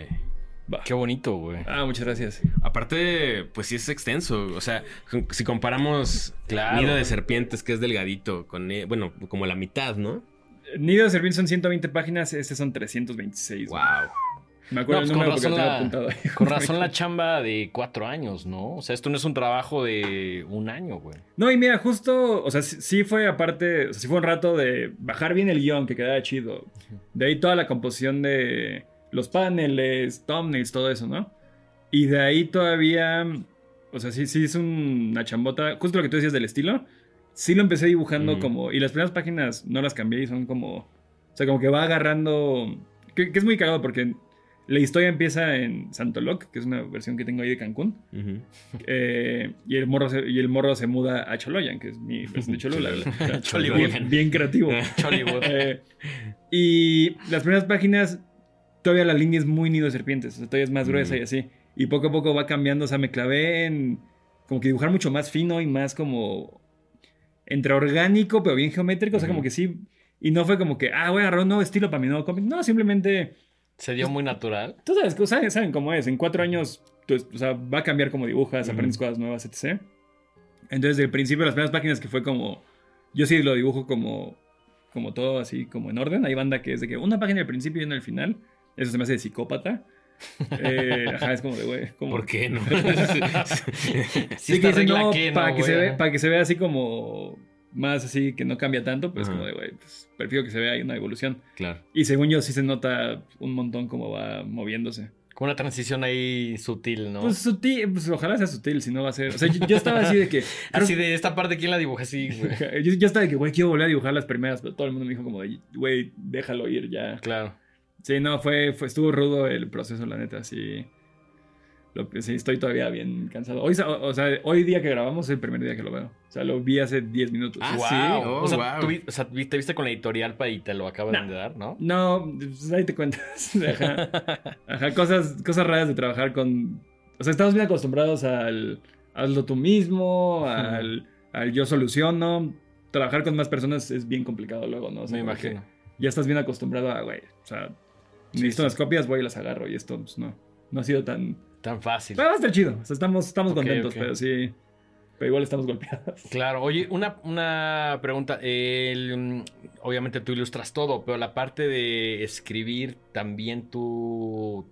Qué bonito, güey. Ah, muchas gracias. Aparte, pues sí es extenso. O sea, si comparamos Claro. Nido de Serpientes, que es delgadito, con, eh, bueno, como la mitad, ¿no? Nido de Servín son 120 páginas, este son 326. güey. Me acuerdo No, el pues con número porque razón la- apuntado ahí. Con razón la chamba de cuatro años, ¿no? O sea, esto no es un trabajo de un año, güey. No, y mira, justo, o sea, sí, sí fue aparte, o sea, sí fue un rato de bajar bien el guion, que quedara chido. De ahí toda la composición de los paneles, thumbnails, todo eso, ¿no? Y de ahí todavía, o sea, sí, sí es un- una chambota, justo lo que tú decías del estilo, sí lo empecé dibujando Mm. como, y las primeras páginas no las cambié y son como, o sea, como que va agarrando, que, que es muy cagado porque la historia empieza en Santoloc, que es una versión que tengo ahí de Cancún. Eh, y, el morro se, y el morro se muda a Choloyan, que es mi versión de Cholula. Bien, bien creativo. Eh, y las primeras páginas, todavía la línea es muy nido de serpientes, o sea, todavía es más gruesa Mm. y así. Y poco a poco va cambiando, o sea, me clavé en como que dibujar mucho más fino y más como entre orgánico, pero bien geométrico, o sea, como que sí. Y no fue como que, ah, voy a agarrar un nuevo estilo para mi nuevo cómic. No, simplemente Se dio muy natural. Tú sabes, saben, saben cómo es. En cuatro años, tú- o sea, va a cambiar cómo dibujas, aprendes cosas nuevas, etc. Entonces, del principio, las primeras páginas que fue como. Yo sí lo dibujo como. Como todo así, como en orden. Hay banda que es de que una página al principio y una al final. Eso se me hace de psicópata. Eh, ajá, es como de, güey. como- ¿Por qué no? Sí, Sí, que dicen, no, que, para, ¿no, que se ve, para que se vea así como. Más así, que no cambia tanto, pues Ajá. como de, güey, pues prefiero que se vea ahí una evolución. claro. Y según yo, sí se nota un montón cómo va moviéndose. Con una transición ahí sutil, ¿no? Pues sutil, pues ojalá sea sutil, si no va a ser. O sea, yo, yo estaba así de que. Así de esta parte, ¿quién la dibuja así, güey? Yo, yo estaba de que, güey, quiero volver a dibujar las primeras, pero todo el mundo me dijo como, de, güey, déjalo ir ya. Claro. Sí, no, fue, fue, estuvo rudo el proceso, la neta, sí. Lo, que- sí, estoy todavía bien cansado. Hoy, sa- o, o sea, hoy día que grabamos es el primer día que lo veo. O sea, lo vi hace 10 minutos. Ah, wow. sí, oh, o, sea, wow. tú o sea, te viste con la editorial pa- y te lo acaban No. de dar, ¿no? No, pues ahí te cuentas. Ajá, Ajá, cosas, cosas raras de trabajar con. O sea, estamos bien acostumbrados al hazlo tú mismo, al, al yo soluciono. Trabajar con más personas es bien complicado luego, ¿no? O sea, Me imagino. Ya estás bien acostumbrado a, güey. O sea, necesito sí. unas copias, voy y las agarro. Y esto, pues no. No ha sido tan. Tan fácil. Pero va a estar chido. O sea, estamos, estamos contentos, pero sí. Pero igual estamos golpeados. Claro, oye, una, una pregunta. El, mm, obviamente tú ilustras todo, pero la parte de escribir también tú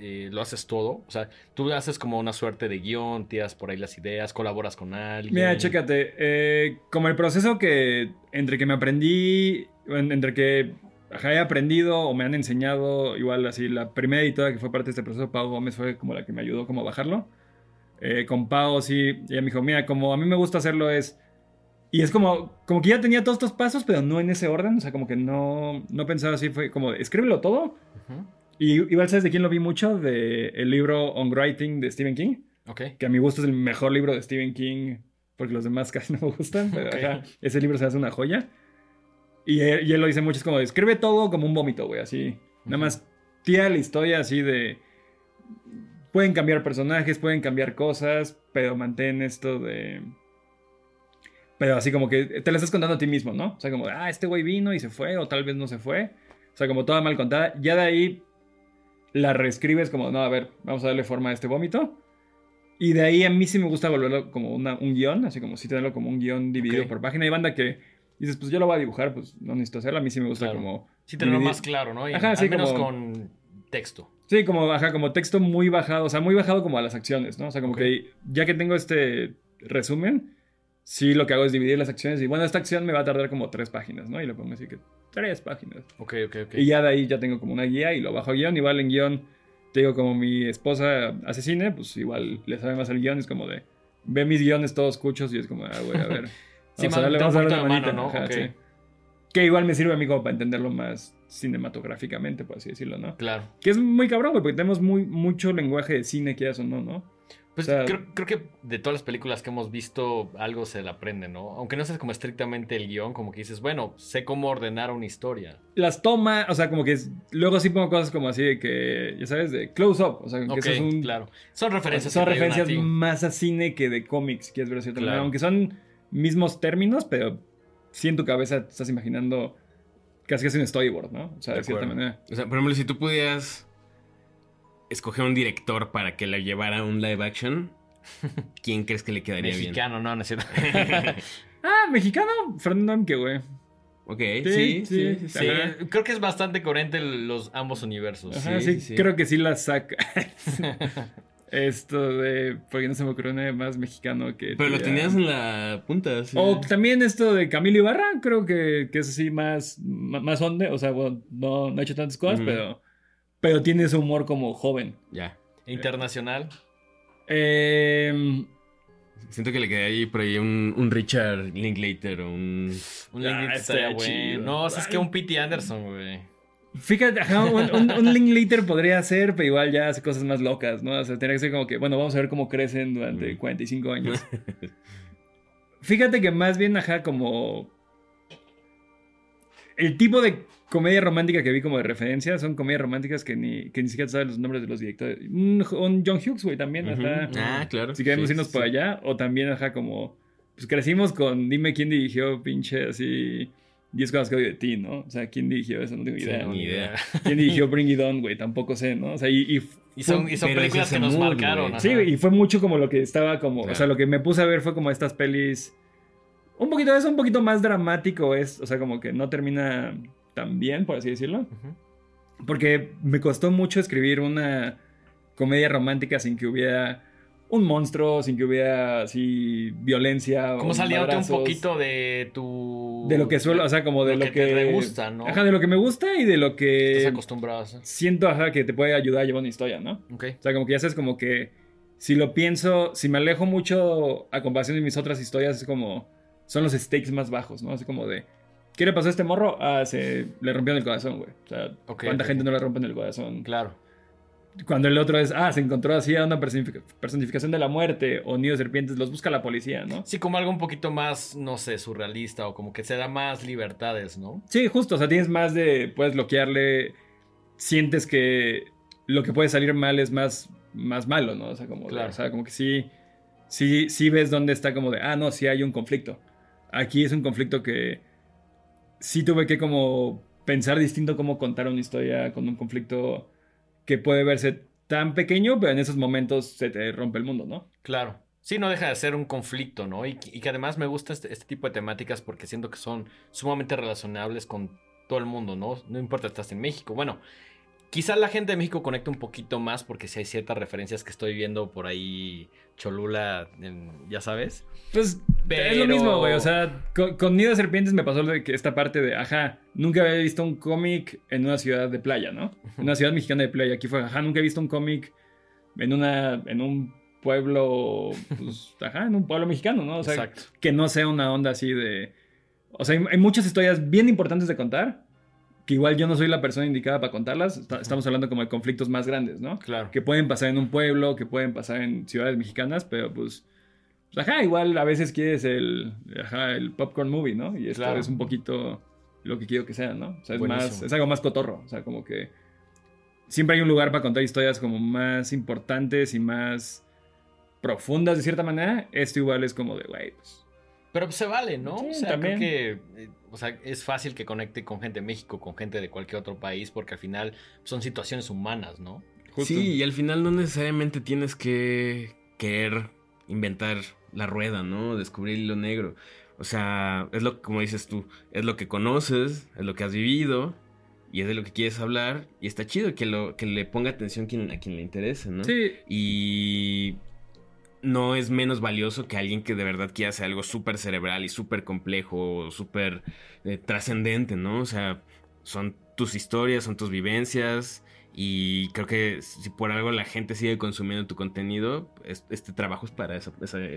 eh, lo haces todo. O sea, tú haces como una suerte de guion, tiras por ahí las ideas, colaboras con alguien. Mira, chécate. eh, como el proceso que. Entre que me aprendí. en- Entre que. Ajá, he aprendido o me han enseñado. Igual así. La primera editora que fue parte de este proceso, Pau Gómez, fue como la que me ayudó como a bajarlo. Eh, con Pau, sí. Ella me dijo, mira, como a mí me gusta hacerlo es. Y es como, como que ya tenía todos estos pasos, pero no en ese orden. O sea, como que no, no pensaba así. Fue como, escríbelo todo. Ujú. Y igual sabes de quién lo vi mucho, de el libro On Writing de Stephen King Ok. que a mi gusto es el mejor libro de Stephen King, porque los demás casi no me gustan, pero Ok. ajá, ese libro se hace una joya. Y él, y él lo dice mucho, es como, escribe todo como un vómito, güey, así. Nada más tira la historia así de... Pueden cambiar personajes, pueden cambiar cosas, pero mantén esto de... Pero así como que te la estás contando a ti mismo, ¿no? O sea, como, ah, este güey vino y se fue, o tal vez no se fue. O sea, como toda mal contada. Ya de ahí la reescribes como, no, a ver, vamos a darle forma a este vómito. Y de ahí a mí sí me gusta volverlo como una- un guion, así como si tenerlo como un guion dividido por página. Hay banda que dices, pues yo lo voy a dibujar, pues no necesito hacerlo. A mí sí me gusta Claro. como... Sí, tenerlo más claro, ¿no? Y Ajá, al sí, menos como- con texto. Sí, como, ajá, como texto muy bajado, o sea, muy bajado como a las acciones, ¿no? O sea, como que ya que tengo este resumen, sí lo que hago es dividir las acciones y bueno, esta acción me va a tardar como tres páginas, ¿no? Y le pongo así que tres páginas. Ok, ok, ok. Y ya de ahí ya tengo como una guía y lo bajo a guion. Igual en guion, te digo, como mi esposa hace cine, pues igual le sabe más el guion. Es como de, ve mis guiones todos cuchos y es como, ah, güey, a ver. Sí, vamos a man, darle, da vamos a un darle poquito una de manita. mano, ¿no? Ajá, sí. Que igual me sirve a mí como para entenderlo más cinematográficamente, por así decirlo, ¿no? Claro. Que es muy cabrón, güey, porque tenemos muy, mucho lenguaje de cine, quieras o no, ¿no? Pues O sea- creo, creo que de todas las películas que hemos visto, algo se le aprende, ¿no? Aunque no seas como estrictamente el guion, como que dices, bueno, sé cómo ordenar una historia. Las tomas, o sea, como que es- luego sí pongo cosas como así de que, ya sabes, de close up, o sea, que eso es un, claro. Son referencias. son referencias más a cine que de cómics, quieres ver de cierta Claro. manera. Aunque son mismos términos, pero sí en tu cabeza te estás imaginando casi casi un storyboard, ¿no? O sea, de, De cierta manera. O sea, por ejemplo, si tú pudieras escoger un director para que la llevara a un live action, ¿quién crees que le quedaría Mexicano, no, no es cierto. Ah, mexicano, Fernando Amke, güey. Ok, Sí, sí, sí, Ajá. creo que es bastante coherente los ambos universos. Ajá, Sí, sí, sí. creo que sí la saca. Esto de. Porque no se me ocurrió nada más mexicano que. Pero lo tenías en la punta, sí. O también esto de Camilo Ibarra, creo que, que es así más, más onde. O sea, bueno, no, no ha hecho tantas cosas, pero, pero tiene ese humor como joven. Ya. Internacional. Eh, Siento que le quedé ahí por ahí un, un Richard Linklater o un... Un Ah, Linklater estaría estaría bueno. chido. No, o sea, es que un P.T. Anderson, güey. Fíjate, ajá, un, un, un Linklater podría ser, pero igual ya hace cosas más locas, ¿no? O sea, tendría que ser como que, bueno, vamos a ver cómo crecen durante Mm. 45 años. Fíjate que más bien, ajá, como. El tipo de comedia romántica que vi como de referencia son comedias románticas que ni, que ni siquiera sabes los nombres de los directores. Un, un John Hughes, güey, también, Ujú. ajá. Ah, claro. Si queremos Sí, irnos sí, por allá, o también, ajá, como. Pues crecimos con Dime quién dirigió, pinche, así. 10 cosas que odio de ti, ¿no? O sea, ¿quién dirigió eso? No tengo Sí, idea. ni idea. ¿Quién dirigió Bring It On, güey? Tampoco sé, ¿no? O sea, y. y Y son, y son películas que nos mood, marcaron. güey. Sí, y fue mucho como lo que estaba como, o Claro. sea, lo que me puse a ver fue como estas pelis, un poquito es un poquito más dramático, es, o sea, como que no termina tan bien, por así decirlo, Ujú. porque me costó mucho escribir una comedia romántica sin que hubiera un monstruo, sin que hubiera así violencia. Como saliéndote un poquito de tu... de lo que suelo, o sea, como de lo, lo que, que te gusta, ¿no? Ajá, de lo que me gusta y de lo Estás que acostumbrado a eso. siento, ajá, que te puede ayudar a llevar una historia, ¿no? Ok. O sea, como que ya sabes, como que si lo pienso, si me alejo mucho a comparación de mis otras historias, es como, son los stakes más bajos, ¿no? Así como de, ¿qué le pasó a este morro? Ah, se le rompieron el corazón, güey. O sea, ¿cuánta gente no le rompen el corazón? Claro. Cuando el otro es, ah, se encontró así a una personific- personificación de la muerte o nido de serpientes, los busca la policía, ¿no? Sí, como algo un poquito más, no sé, surrealista o como que se da más libertades, ¿no? Sí, justo, o sea, tienes más de, puedes bloquearle, sientes que lo que puede salir mal es más, más malo, ¿no? O sea, como, Claro. o sea, como que sí, sí, sí ves dónde está como de, ah, no, sí hay un conflicto. Aquí es un conflicto que sí tuve que como pensar distinto cómo contar una historia con un conflicto que puede verse tan pequeño, pero en esos momentos se te rompe el mundo, ¿no? Claro. Sí, no deja de ser un conflicto, ¿no? Y, y que además me gusta este, este tipo de temáticas porque siento que son sumamente relacionables con todo el mundo, ¿no? No importa estás en México. Bueno, quizá la gente de México conecta un poquito más porque si hay ciertas referencias que estoy viendo por ahí, Cholula, en- ya sabes. Pues Pero- es lo mismo, güey. O sea, con, con Nido de Serpientes me pasó de que esta parte de, ajá, nunca había visto un cómic en una ciudad de playa, ¿no? En una ciudad mexicana de playa. Aquí fue, ajá, nunca he visto un cómic en una, en un pueblo, pues, ajá, en un pueblo mexicano, ¿no? O sea, Exacto. que no sea una onda así de... O sea, hay, hay muchas historias bien importantes de contar, que igual yo no soy la persona indicada para contarlas. Está- estamos hablando como de conflictos más grandes, ¿no? Claro. que pueden pasar en un pueblo, que pueden pasar en ciudades mexicanas, pero pues, pues, ajá, igual a veces quieres el, ajá, el popcorn movie, ¿no? Y esto Claro. es un poquito lo que quiero que sea, ¿no? O sea, es, Buenísimo. más, es algo más cotorro, o sea, como que siempre hay un lugar para contar historias como más importantes y más profundas de cierta manera. Esto igual es como de, güey, pues, Pero pues, se vale, ¿no? Sí, o sea, también. creo que eh, o sea, es fácil que conecte con gente de México, con gente de cualquier otro país, porque al final son situaciones humanas, ¿no? justo. Sí, y al final no necesariamente tienes que querer inventar la rueda, ¿no? Descubrir el hilo negro. O sea, es lo como dices tú, es lo que conoces, es lo que has vivido y es de lo que quieres hablar y está chido que lo que le ponga atención quien, a quien le interese, ¿no? Sí, Y no es menos valioso que alguien que de verdad quiera hacer algo súper cerebral y súper complejo, súper eh, trascendente, ¿no? O sea, son tus historias, son tus vivencias. Y creo que si por algo la gente sigue consumiendo tu contenido, es- este trabajo es para ese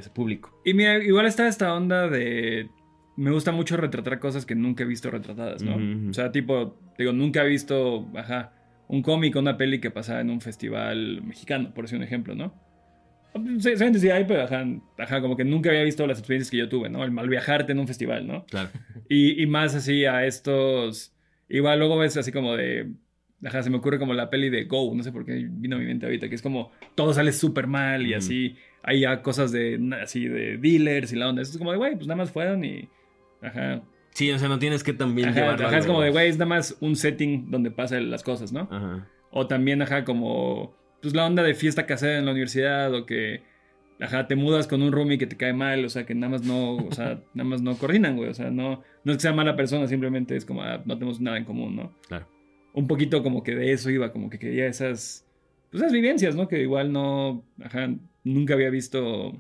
público. Y mira, igual está esta onda de. Me gusta mucho retratar cosas que nunca he visto retratadas, ¿no? O sea, tipo, digo, nunca he visto, ajá, un cómic o una peli que pasaba en un festival mexicano, por decir un ejemplo, ¿no? Sí, Seguramente sí hay, pero ajá, ajá, como que nunca había visto las experiencias que yo tuve, ¿no? El mal viajarte en un festival, ¿no? Claro. Y, y más así a estos. Igual luego ves así como de. Ajá, se me ocurre como la peli de Go, no sé por qué vino a mi mente ahorita, que es como todo sale súper mal y Ujú. así. Hay ya cosas de así de dealers y la onda. Eso es como de, güey, pues nada más fueron y. Ajá. Sí, o sea, no tienes que también Ajá, llevarlo ajá, es como de, güey, es nada más un setting donde pasan las cosas, ¿no? Ajá. O también, ajá, como. Pues la onda de fiesta casera en la universidad o que. ajá, te mudas con un roomie que te cae mal, o sea, que nada más no, o sea, nada más no coordinan, güey. O sea, no, no es que sea mala persona, simplemente es como, ah, no tenemos nada en común, ¿no? Claro. Un poquito como que de eso iba, como que quería esas, pues esas vivencias, ¿no? Que igual no, ajá, nunca había visto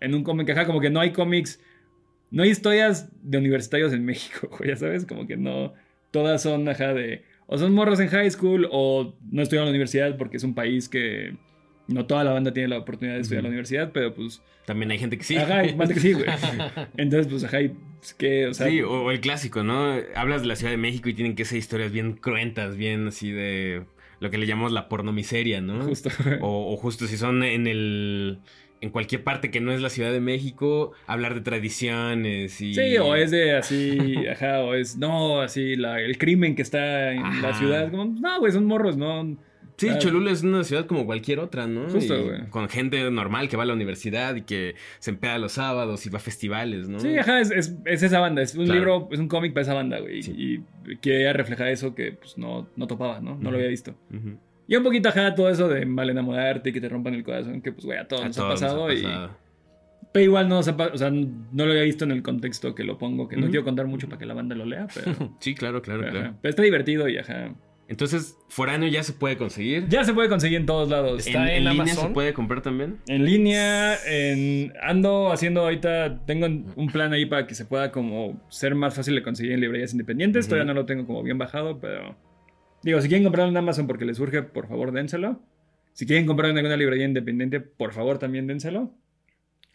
en un cómic, ajá, como que no hay cómics, no hay historias de universitarios en México, güey, ya sabes, como que no, todas son, ajá, de, o son morros en high school o no estudian en la universidad porque es un país que no toda la banda tiene la oportunidad de estudiar en la universidad, pero pues... También hay gente que sí. Ajá, hay que sí, güey. Entonces, pues, ajá, y, pues, que, o sea... Sí, o, o el clásico, ¿no? Hablas de la Ciudad de México y tienen que ser historias bien cruentas, bien así de lo que le llamamos la pornomiseria, ¿no? Justo. O, o justo si son en el en cualquier parte que no es la Ciudad de México, hablar de tradiciones y... Sí, o es de así, ajá, o es, no, así, la, el crimen que está en la ciudad, como, no, güey, son morros, no. Sí, Ah. Cholula es una ciudad como cualquier otra, ¿no? Justo, güey. Con gente normal que va a la universidad y que se empea los sábados y va a festivales, ¿no? Sí, ajá, es, es, es esa banda, es un Claro. libro, es un cómic para esa banda, güey, Sí. y quería reflejar eso que, pues, no, no topaba, ¿no? No lo había visto. Ujú. Y un poquito, ajá, todo eso de mal enamorarte y que te rompan el corazón, que, pues, güey, a todos A nos todos ha pasado, nos ha y... Pero igual no, o sea, no lo había visto en el contexto que lo pongo, que no quiero contar mucho para que la banda lo lea, pero... Sí, claro, claro, Ajá. claro. Pero está divertido y ajá. Entonces, Foráneo ya se puede conseguir. Ya se puede conseguir en todos lados. Está en, en línea Amazon. se puede comprar también. En línea, en, ando haciendo ahorita, tengo un plan ahí para que se pueda como ser más fácil de conseguir en librerías independientes. Todavía no lo tengo como bien bajado, pero digo, si quieren comprarlo en Amazon porque les surge, por favor dénselo. Si quieren comprarlo en alguna librería independiente, por favor también dénselo.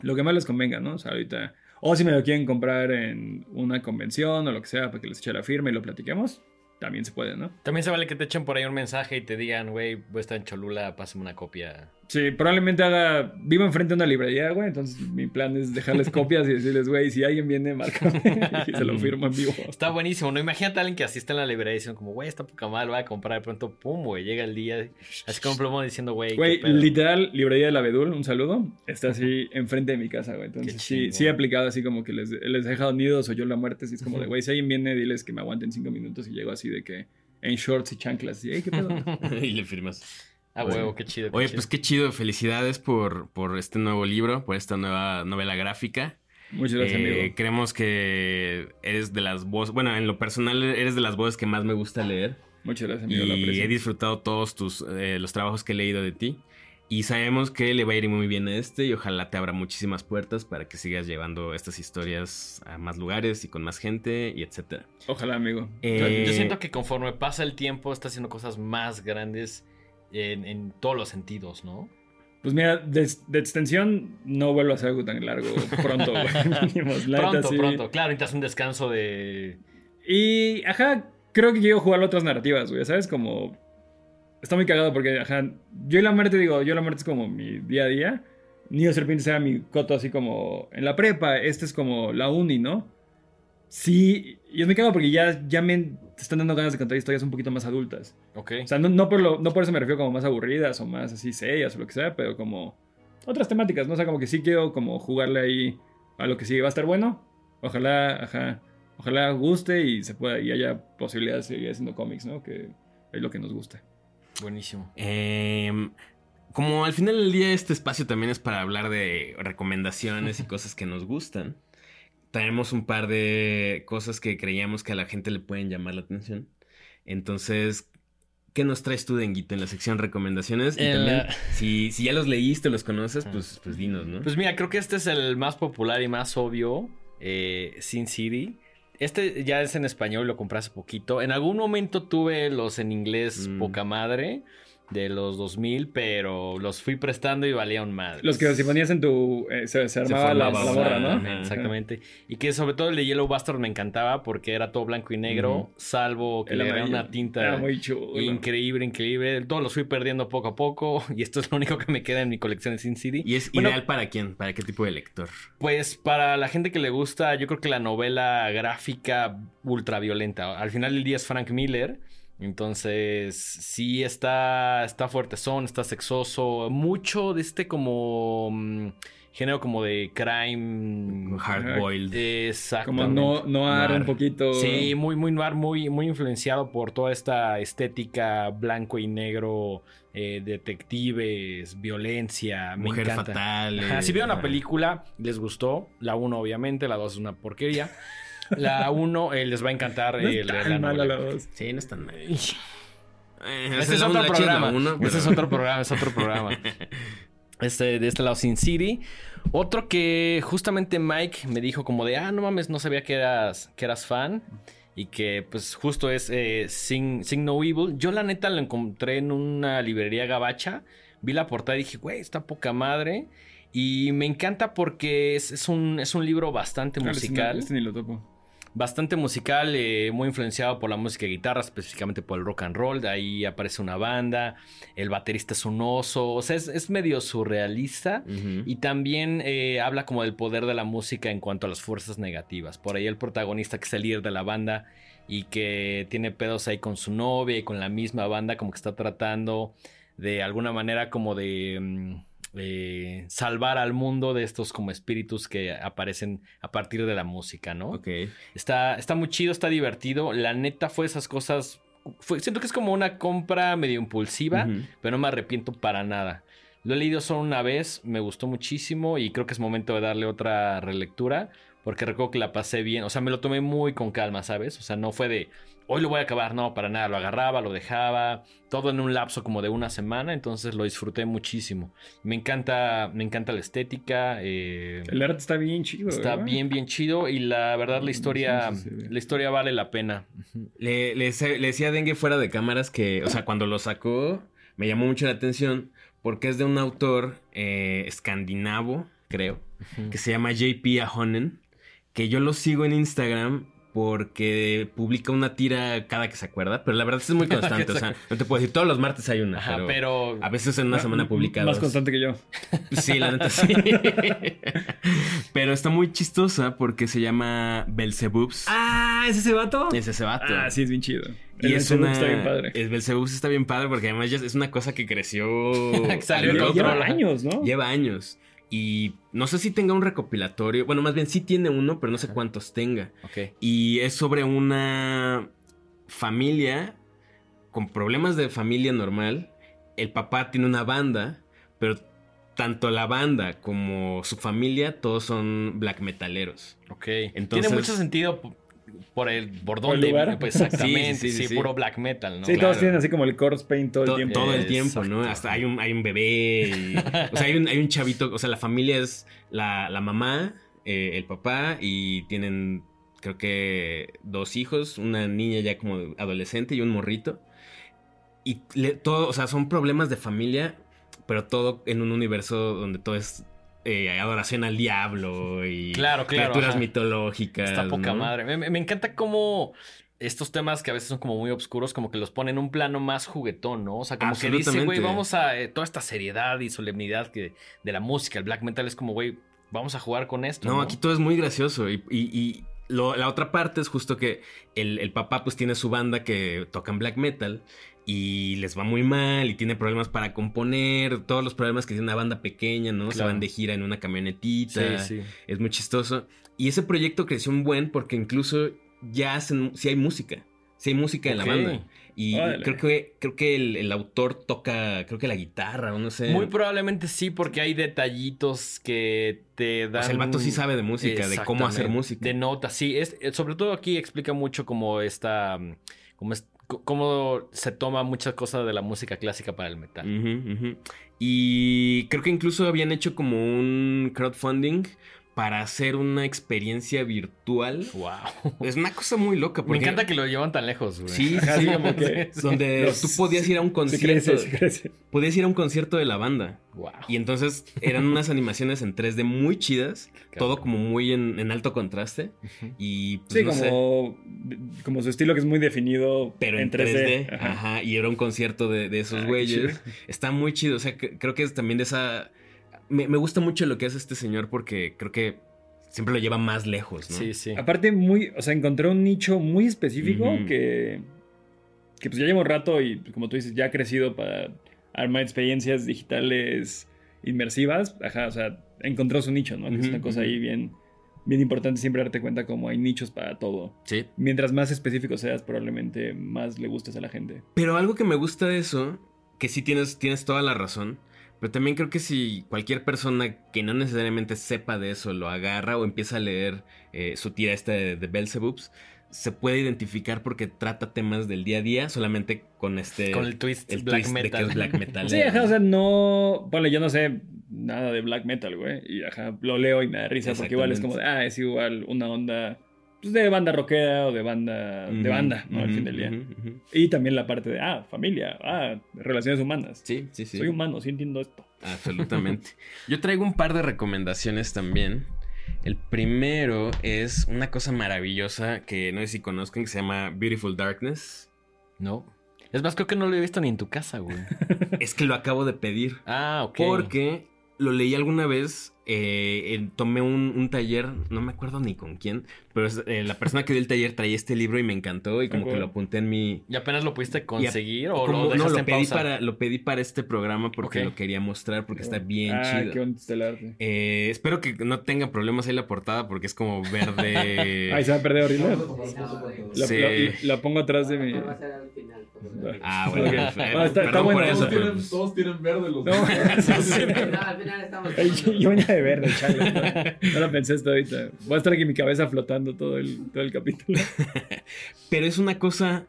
Lo que más les convenga, ¿no? O sea, ahorita... O si me lo quieren comprar en una convención o lo que sea para que les eche la firma y lo platiquemos, también se puede, ¿no? También se vale que te echen por ahí un mensaje y te digan, güey, voy a estar en Cholula, pásame una copia. Sí, probablemente haga. Vivo enfrente de una librería, güey. Entonces mi plan es dejarles copias y decirles, güey, si alguien viene, márcame. y se lo firmo en vivo. Está buenísimo, ¿no? Imagínate a alguien que asiste en la librería diciendo como, güey, está poca madre, lo voy a comprar. De pronto, pum, güey, llega el día, así como plomo diciendo, güey, Güey, literal, librería del Abedul, un saludo. Está así enfrente de mi casa, güey. Entonces Qué sí, sí he aplicado así como que les, les he dejado nidos o yo la muerte. Así es como de, güey, si alguien viene, diles que me aguanten cinco minutos y llego así de que en shorts y chanclas. Y, "Ey, ¿qué pedo? y le firmas. Ah, huevo, qué chido. qué Oye, chido. pues qué chido. Felicidades por, por este nuevo libro, por esta nueva novela gráfica. Muchas gracias, Eh, amigo. creemos que eres de las voces, bueno, en lo personal eres de las voces que más me gusta leer. Muchas gracias, amigo. Y aprecio. he disfrutado todos tus, eh, los trabajos que he leído de ti. Y sabemos que le va a ir muy bien a este y ojalá te abra muchísimas puertas para que sigas llevando estas historias a más lugares y con más gente y etcétera. Ojalá, amigo. Yo, Eh, yo siento que conforme pasa el tiempo, está haciendo cosas más grandes en, en todos los sentidos, ¿no? Pues mira, de, de extensión no vuelvo a hacer algo tan largo pronto, pronto, pronto. Claro, necesitas un descanso de... Y, ajá, creo que quiero jugar otras narrativas, güey, ¿sabes? Como... Está muy cagado porque, ajá, yo y la muerte, digo, yo y la muerte es como mi día a día. Nido Serpiente sea mi coto así como en la prepa, este es como la uni, ¿no? Sí, y es muy cagado porque ya, ya me están dando ganas de contar historias un poquito más adultas. Ok. O sea, no, no, por lo, no por eso me refiero como más aburridas o más así serias o lo que sea, pero como otras temáticas, ¿no? O sea, como que sí quiero como jugarle ahí a lo que sigue. Va a estar bueno. Ojalá, ajá, ojalá guste y se pueda, y haya posibilidades de seguir haciendo cómics, ¿no? Que es lo que nos gusta. Buenísimo. Em, como al final del día este espacio también es para hablar de recomendaciones y cosas que nos gustan. Traemos un par de cosas que creíamos que a la gente le pueden llamar la atención. Entonces, ¿qué nos traes tú, Denguito, en la sección recomendaciones? Y En también, si, si ya los leíste o los conoces, Ajá. pues, pues dinos, ¿no? Pues mira, creo que este es el más popular y más obvio, eh, Sin City. Este ya es en español, lo compré hace poquito. En algún momento tuve los en inglés Mm. poca madre de los 2000, pero los fui prestando y valían madre. Los que si ponías en tu... eh, se, se armaba la, la borra, ¿no? Ajá. Exactamente. Y que sobre todo el de Yellow Bastard me encantaba porque era todo blanco y negro, salvo que El le amarillo. una tinta Era muy chulo. increíble, increíble. Todos los fui perdiendo poco a poco y esto es lo único que me queda en mi colección de Sin City. ¿Y es Bueno, ideal para quién? ¿Para qué tipo de lector? Pues para la gente que le gusta, yo creo que la novela gráfica ultraviolenta. Al final del día es Frank Miller. Entonces, sí está, está fuerte son, está sexoso. Mucho de este como mm, género como de crime. Hard boiled. Exacto. Como no, noir Noir. un poquito. Sí, muy, muy noir, muy, muy influenciado por toda esta estética blanco y negro, eh, detectives, violencia. Me Mujer encanta. fatal. Eh, si vieron la ajá. película, les gustó. La 1, obviamente, la 2 es una porquería. La 1 les va a encantar. No eh, es la- tan la mala la voz. Sí, no es tan Eh, Este es otro programa. uno, Este es otro programa, es otro programa. Este, de este lado, Sin City. Otro que justamente Mike me dijo como de, ah, no mames, no sabía que eras, que eras fan. Y que pues justo es eh, Sing, Sing No Evil. Yo la neta lo encontré en una librería gabacha. Vi la portada y dije, güey, está poca madre. Y me encanta porque es, es un, es un libro bastante no- musical. Este ni lo topo. Bastante musical, eh, muy influenciado por la música de guitarra, específicamente por el rock and roll. De ahí aparece una banda, el baterista es un oso, o sea, es, es medio surrealista. Y también eh, habla como del poder de la música en cuanto a las fuerzas negativas. Por ahí el protagonista que es el líder de la banda y que tiene pedos ahí con su novia y con la misma banda, como que está tratando de alguna manera como de mm, eh, salvar al mundo de estos como espíritus que aparecen a partir de la música, ¿no? Ok. Está, está muy chido, está divertido. La neta fue esas cosas. fue- siento que es como una compra medio impulsiva, pero no me arrepiento para nada. Lo he leído solo una vez, me gustó muchísimo y creo que es momento de darle otra relectura porque recuerdo que la pasé bien. O sea, me lo tomé muy con calma, ¿sabes? O sea, no fue de hoy lo voy a acabar, no, para nada. Lo agarraba, lo dejaba, todo en un lapso como de una semana, entonces lo disfruté muchísimo. Me encanta, me encanta la estética. eh, El arte está bien chido. Está ¿verdad? bien, bien chido y la verdad la historia, Sí, sí, sí. la historia vale la pena. Le, le, se- le decía a Dengue fuera de cámaras que, o sea, cuando lo sacó, me llamó mucho la atención porque es de un autor eh, escandinavo, creo, que se llama JP Ahonen, que yo lo sigo en Instagram porque publica una tira cada que se acuerda, pero la verdad es muy constante, o sea, no te puedo decir, todos los martes hay una, Ajá, pero, pero, a veces en una semana m- publica Más constante que yo. Sí, la neta sí. Pero está muy chistosa porque se llama Belzebubs. Ah, ¿es ese vato? Es ese vato. Ah, sí, es bien chido. Y El es una... Está bien padre. El Belzebubs está bien padre porque además ya es una cosa que creció... Salió control. Lleva años, ¿no? Lleva años. Y no sé si tenga un recopilatorio. Bueno, más bien sí tiene uno, pero no sé cuántos tenga. Ok. Y es sobre una familia con problemas de familia normal. El papá tiene una banda, pero tanto la banda como su familia, todos son black metaleros. Ok. Entonces- Tiene mucho sentido por el por dónde, lugar. pues exactamente, Sí, sí, sí, sí, sí. puro black metal, ¿no? Sí, Claro. todos tienen así como el corpse paint todo el tiempo. todo el Exacto. tiempo, ¿no? Hasta hay un, hay un bebé. y- o sea, hay un, hay un chavito. O sea, la familia es la, la mamá, eh, el papá y tienen, creo que, dos hijos. Una niña ya como adolescente y un morrito. Y le- todo, o sea, son problemas de familia, pero todo en un universo donde todo es eh, adoración al diablo y Claro, claro, criaturas ajá. mitológicas. Está poca ¿no? madre. Me, me- encanta cómo estos temas que a veces son como muy oscuros, como que los ponen en un plano más juguetón, ¿no? O sea, como que dice, güey, vamos a eh, toda esta seriedad y solemnidad que de la música, el black metal es como, güey, vamos a jugar con esto. No, No, aquí todo es muy gracioso. Y, y- y lo- la otra parte es justo que el, el papá pues tiene su banda que tocan black metal y les va muy mal y tiene problemas para componer, todos los problemas que tiene una banda pequeña, ¿no? Se van de gira en una camionetita. Sí, sí. Es muy chistoso. Y ese proyecto creció un buen porque incluso ya hacen, sí hay música. Sí hay música en la banda. Y Órale. creo que, creo que el, el autor toca, creo que la guitarra o no sé. Muy probablemente sí, porque hay detallitos que te dan. O sea, el vato sí sabe de música, de cómo hacer música. De notas, sí. Es, eh, sobre todo aquí explica mucho como esta. mm, Como es, c- cómo se toma muchas cosas de la música clásica para el metal. Y creo que incluso habían hecho como un crowdfunding para hacer una experiencia virtual. Wow. Es una cosa muy loca. Me encanta que lo llevan tan lejos, güey. Sí, sí, sí, como que- Sí. Donde Los- tú podías ir a un Se concierto. crece, se crece. Podías ir a un concierto de la banda. Wow. Y entonces eran unas animaciones en 3D muy chidas. Todo como muy en, en alto contraste. Y pues, Sí, no sé, como, su estilo que es muy definido. pero en 3D. Ajá. Y era un concierto de, de esos Ah, güeyes. Está muy chido. O sea, que- creo que es también de esa. Me, me gusta mucho lo que hace este señor porque creo que siempre lo lleva más lejos, ¿no? Sí, sí. Aparte, muy, o sea, encontré un nicho muy específico que, que pues ya lleva un rato y como tú dices, ya ha crecido para armar experiencias digitales inmersivas, ajá, o sea, encontró su nicho, ¿no? Que es una cosa ahí bien, bien importante siempre darte cuenta como hay nichos para todo. Sí. Mientras más específico seas, probablemente más le gustes a la gente. Pero algo que me gusta de eso, que sí tienes, tienes toda la razón, pero también creo que si cualquier persona que no necesariamente sepa de eso lo agarra o empieza a leer eh, su tira esta de, de Belzebups, se puede identificar porque trata temas del día a día solamente con este... Con el twist el black twist de que metal. es black metal. Sí, ajá, o sea, no. Ponle, yo no sé nada de black metal, güey. Y ajá, lo leo y me da risa porque igual es como de, ah, es igual una onda pues, de banda rockera o de banda, de banda, ¿no? Al fin del día. Y también la parte de, ah, familia, ah, relaciones humanas. Sí, sí, sí. Soy humano, sí entiendo esto. Absolutamente. Yo traigo un par de recomendaciones también. El primero es una cosa maravillosa que no sé si conozcan, que se llama Beautiful Darkness. No. Es más, creo que no lo he visto ni en tu casa, güey. Es que lo acabo de pedir. Ah, ok. Porque lo leí alguna vez, eh, tomé un, un taller, no me acuerdo ni con quién, pero es- eh, la persona que dio el taller traía este libro y me encantó y como que acuerdo. lo apunté en mi... ¿Y apenas lo pudiste conseguir o como- lo no, lo en pedí, pausa? para, lo pedí para este programa porque lo quería mostrar porque está bien ah, chido. qué bonito está el arte. Eh, espero que no tenga problemas ahí la portada porque es como verde. Ay, se va a perder horrible. La, Sí. la- la pongo atrás de mi. Va a ser al final. por eso. Ah, bueno. Ok. eh, Ah, está- bueno. eso, Todos pero tienen, todos tienen verde los. No, al final estamos. De verde, chale. No, no lo pensé hasta ahorita. Voy a estar aquí en mi cabeza flotando todo el, todo el capítulo. Pero es una cosa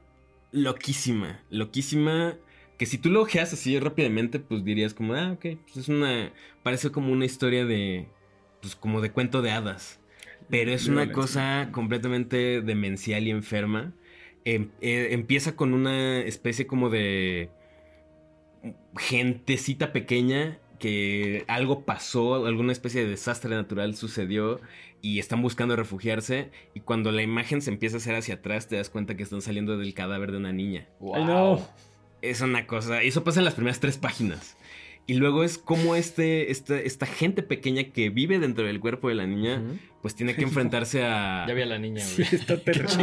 loquísima. Loquísima. Que si tú lo ojeas así rápidamente, pues dirías como, ah, ok. Pues es una. Parece como una historia de. Pues como de cuento de hadas. Pero es una Violencia. cosa completamente demencial y enferma. Em- eh, empieza con una especie como de gentecita pequeña que algo pasó, alguna especie de desastre natural sucedió y están buscando refugiarse y cuando la imagen se empieza a hacer hacia atrás te das cuenta que están saliendo del cadáver de una niña. Ay, no. Es una cosa, eso pasa en las primeras tres páginas. Y luego es como este, esta, esta gente pequeña que vive dentro del cuerpo de la niña, Ujú. pues tiene que enfrentarse a... Ya vi a la niña, Sí, güey. está terrible.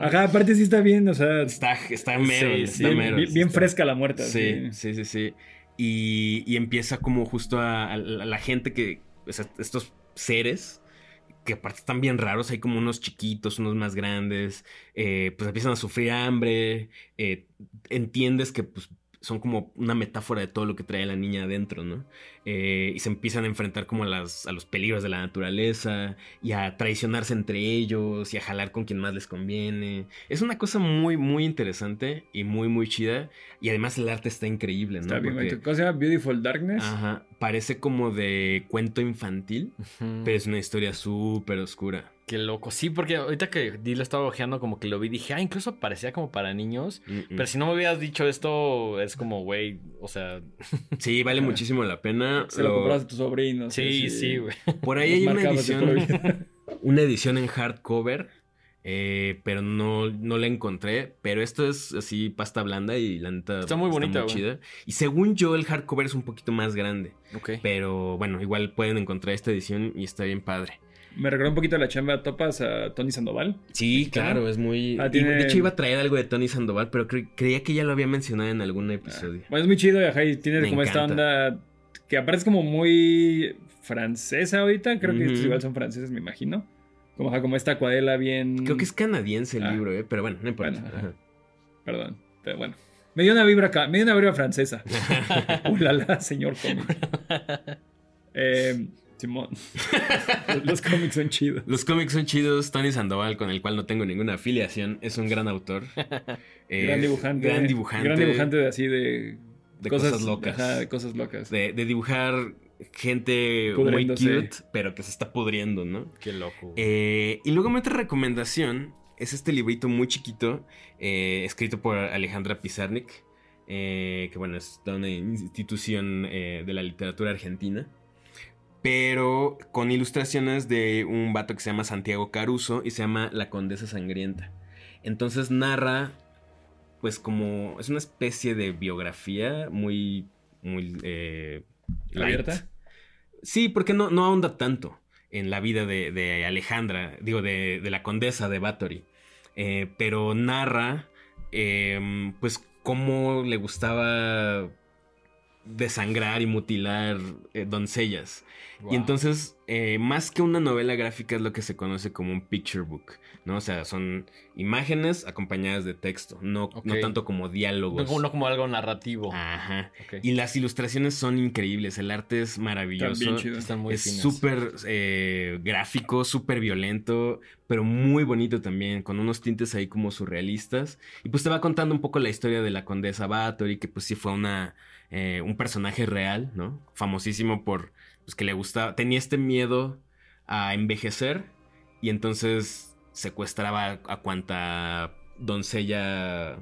Ajá, aparte sí está bien, o sea, Está, está mero, Sí, está bien, mero. bien- bien fresca la muerte. Sí, así. sí, sí, sí. Y, empieza como justo a, a la, gente que, estos seres, que aparte están bien raros, hay como unos chiquitos, unos más grandes, eh, pues empiezan a sufrir hambre, eh, entiendes que pues son como una metáfora de todo lo que trae la niña adentro, ¿no? Eh, y se empiezan a enfrentar como a, las, a los peligros de la naturaleza y a traicionarse entre ellos y a jalar con quien más les conviene. Es una cosa muy, muy interesante y muy, muy chida. Y además el arte está increíble, ¿no? Está bien, Porque. ¿Cómo se llama? Beautiful Darkness. ajá, parece como de cuento infantil, pero es una historia súper oscura. Qué loco. Sí, porque ahorita que Di lo estaba ojeando, como que lo vi, dije, ah, incluso parecía como para niños. Mm, mm. Pero si no me hubieras dicho esto, es como, güey, o sea, Sí, vale muchísimo la pena. Se lo Lo- compras a tus sobrinos. sí, sí, güey. Por ahí hay una edición, una edición en hardcover, eh, pero no, no la encontré. Pero esto es así pasta blanda y la neta Está muy bonita, güey. chida. Y según yo, el hardcover es un poquito más grande. Ok. Pero bueno, igual pueden encontrar esta edición y está bien padre. Me recordó un poquito la chamba Topas a Tony Sandoval. Sí, claro, es muy... Ah, y De hecho iba a traer algo de Tony Sandoval, pero cre- creía que ya lo había mencionado en algún episodio. Bueno, es muy chido ajá, y tiene Me como esta onda que aparte es como muy francesa ahorita. Creo que Ujú. estos igual son franceses, me imagino. Como, ajá, como esta acuarela bien. Creo que es canadiense el Ah. libro, ¿eh? pero bueno, no importa. Bueno, ajá. Ajá. Perdón, pero bueno. Me dio una vibra acá, me dio una vibra francesa. Ulala, señor cómic. Eh, Simón. Los cómics son chidos. Los cómics son chidos. Tony Sandoval, con el cual no tengo ninguna afiliación, es un gran autor. Eh, gran dibujante. Gran dibujante. Gran dibujante de así de. De cosas locas. Ajá, de cosas locas. De, de dibujar gente muy cute, pero que se está pudriendo, ¿no? Qué loco. Eh, y luego mi otra recomendación es este librito muy chiquito, eh, escrito por Alejandra Pizarnik, eh, que bueno, es toda una institución eh, de la literatura argentina, pero con ilustraciones de un vato que se llama Santiago Caruso y se llama La Condesa Sangrienta. Entonces narra, pues como, es una especie de biografía muy, muy... eh. ¿Abierta? Sí, porque no, no ahonda tanto en la vida de, de Alejandra, digo, de, de la condesa de Bathory. Eh, pero narra, eh, pues, cómo le gustaba desangrar y mutilar eh, doncellas. Wow. Y entonces, eh, más que una novela gráfica, es lo que se conoce como un picture book, ¿no? O sea, son imágenes acompañadas de texto, no, no tanto como diálogos. no como algo narrativo. Ajá. Y las ilustraciones son increíbles, el arte es maravilloso. Están muy es súper eh, gráfico, súper violento, pero muy bonito también, con unos tintes ahí como surrealistas. Y pues te va contando un poco la historia de la condesa Bathory, que pues sí fue una, eh, un personaje real, ¿no? Famosísimo por, pues que le gustaba, tenía este miedo a envejecer y entonces secuestraba a cuanta doncella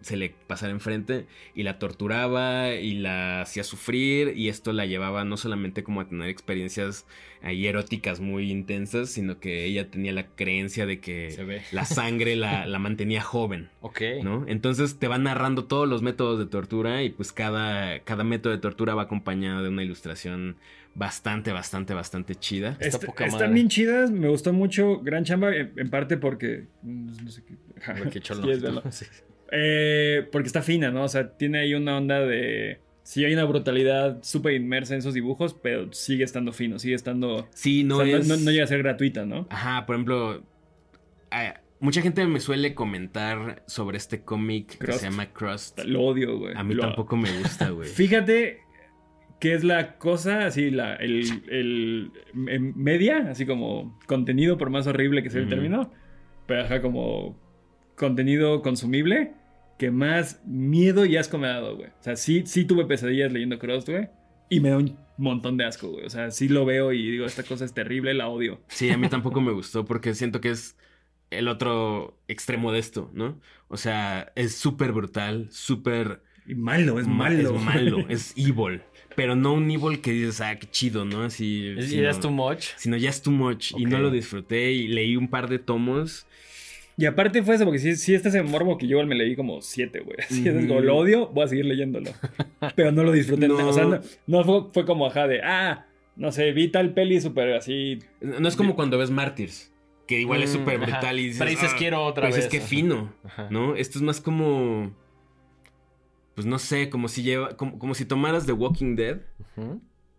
se le pasara enfrente y la torturaba y la hacía sufrir y esto la llevaba no solamente como a tener experiencias ahí eróticas muy intensas, sino que ella tenía la creencia de que la sangre la, la mantenía joven, Ok. ¿no? Entonces te va narrando todos los métodos de tortura y pues cada, cada método de tortura va acompañado de una ilustración bastante, bastante, bastante chida. Está Est- poca están madre. bien chidas, me gustó mucho. Gran chamba, en, en parte porque. mm, No sé qué. cholo. Sí. Eh, porque está fina, ¿no? O sea, tiene ahí una onda de. Sí, hay una brutalidad súper inmersa en esos dibujos, pero sigue estando fino, sigue estando. Sí, no o sea, no, es... no- no llega a ser gratuita, ¿no? Ajá, por ejemplo, ah, mucha gente me suele comentar sobre este cómic que se llama Crust. Lo odio, güey. A mí Lo- tampoco me gusta, güey. Fíjate que es la cosa, así, la, el, el- media, así como contenido, por más horrible que sea el término, pero ajá, como contenido consumible, que más miedo y asco me ha dado, güey. O sea, sí, sí tuve pesadillas leyendo Cross, güey, y me da un montón de asco, güey. O sea, sí lo veo y digo, esta cosa es terrible, la odio. Sí, a mí tampoco me gustó porque siento que es el otro extremo de esto, ¿no? O sea, es súper brutal, súper... Y malo, es ma- malo. Es malo, es evil. Pero no un evil que dices, ah, qué chido, ¿no? Así... ¿Es, sino- ya es too much? Sino ya es too much. Y no lo disfruté y leí un par de tomos. Y aparte fue eso, porque sí, sí este es el morbo que yo igual me leí como siete, güey. Así es como, lo odio, voy a seguir leyéndolo. Pero no lo disfruté. No. O sea, no, no fue, fue como, ajá, de, ah, no sé, vi tal peli súper así. No es como cuando ves Mártires, que igual es Mm, súper brutal y dices... Pero dices, "Ah", quiero otra pero dices, vez. qué Ajá. fino. Ajá. ¿no? Esto es más como. Pues no sé, como si lleva. Como, como si tomaras The Walking Dead,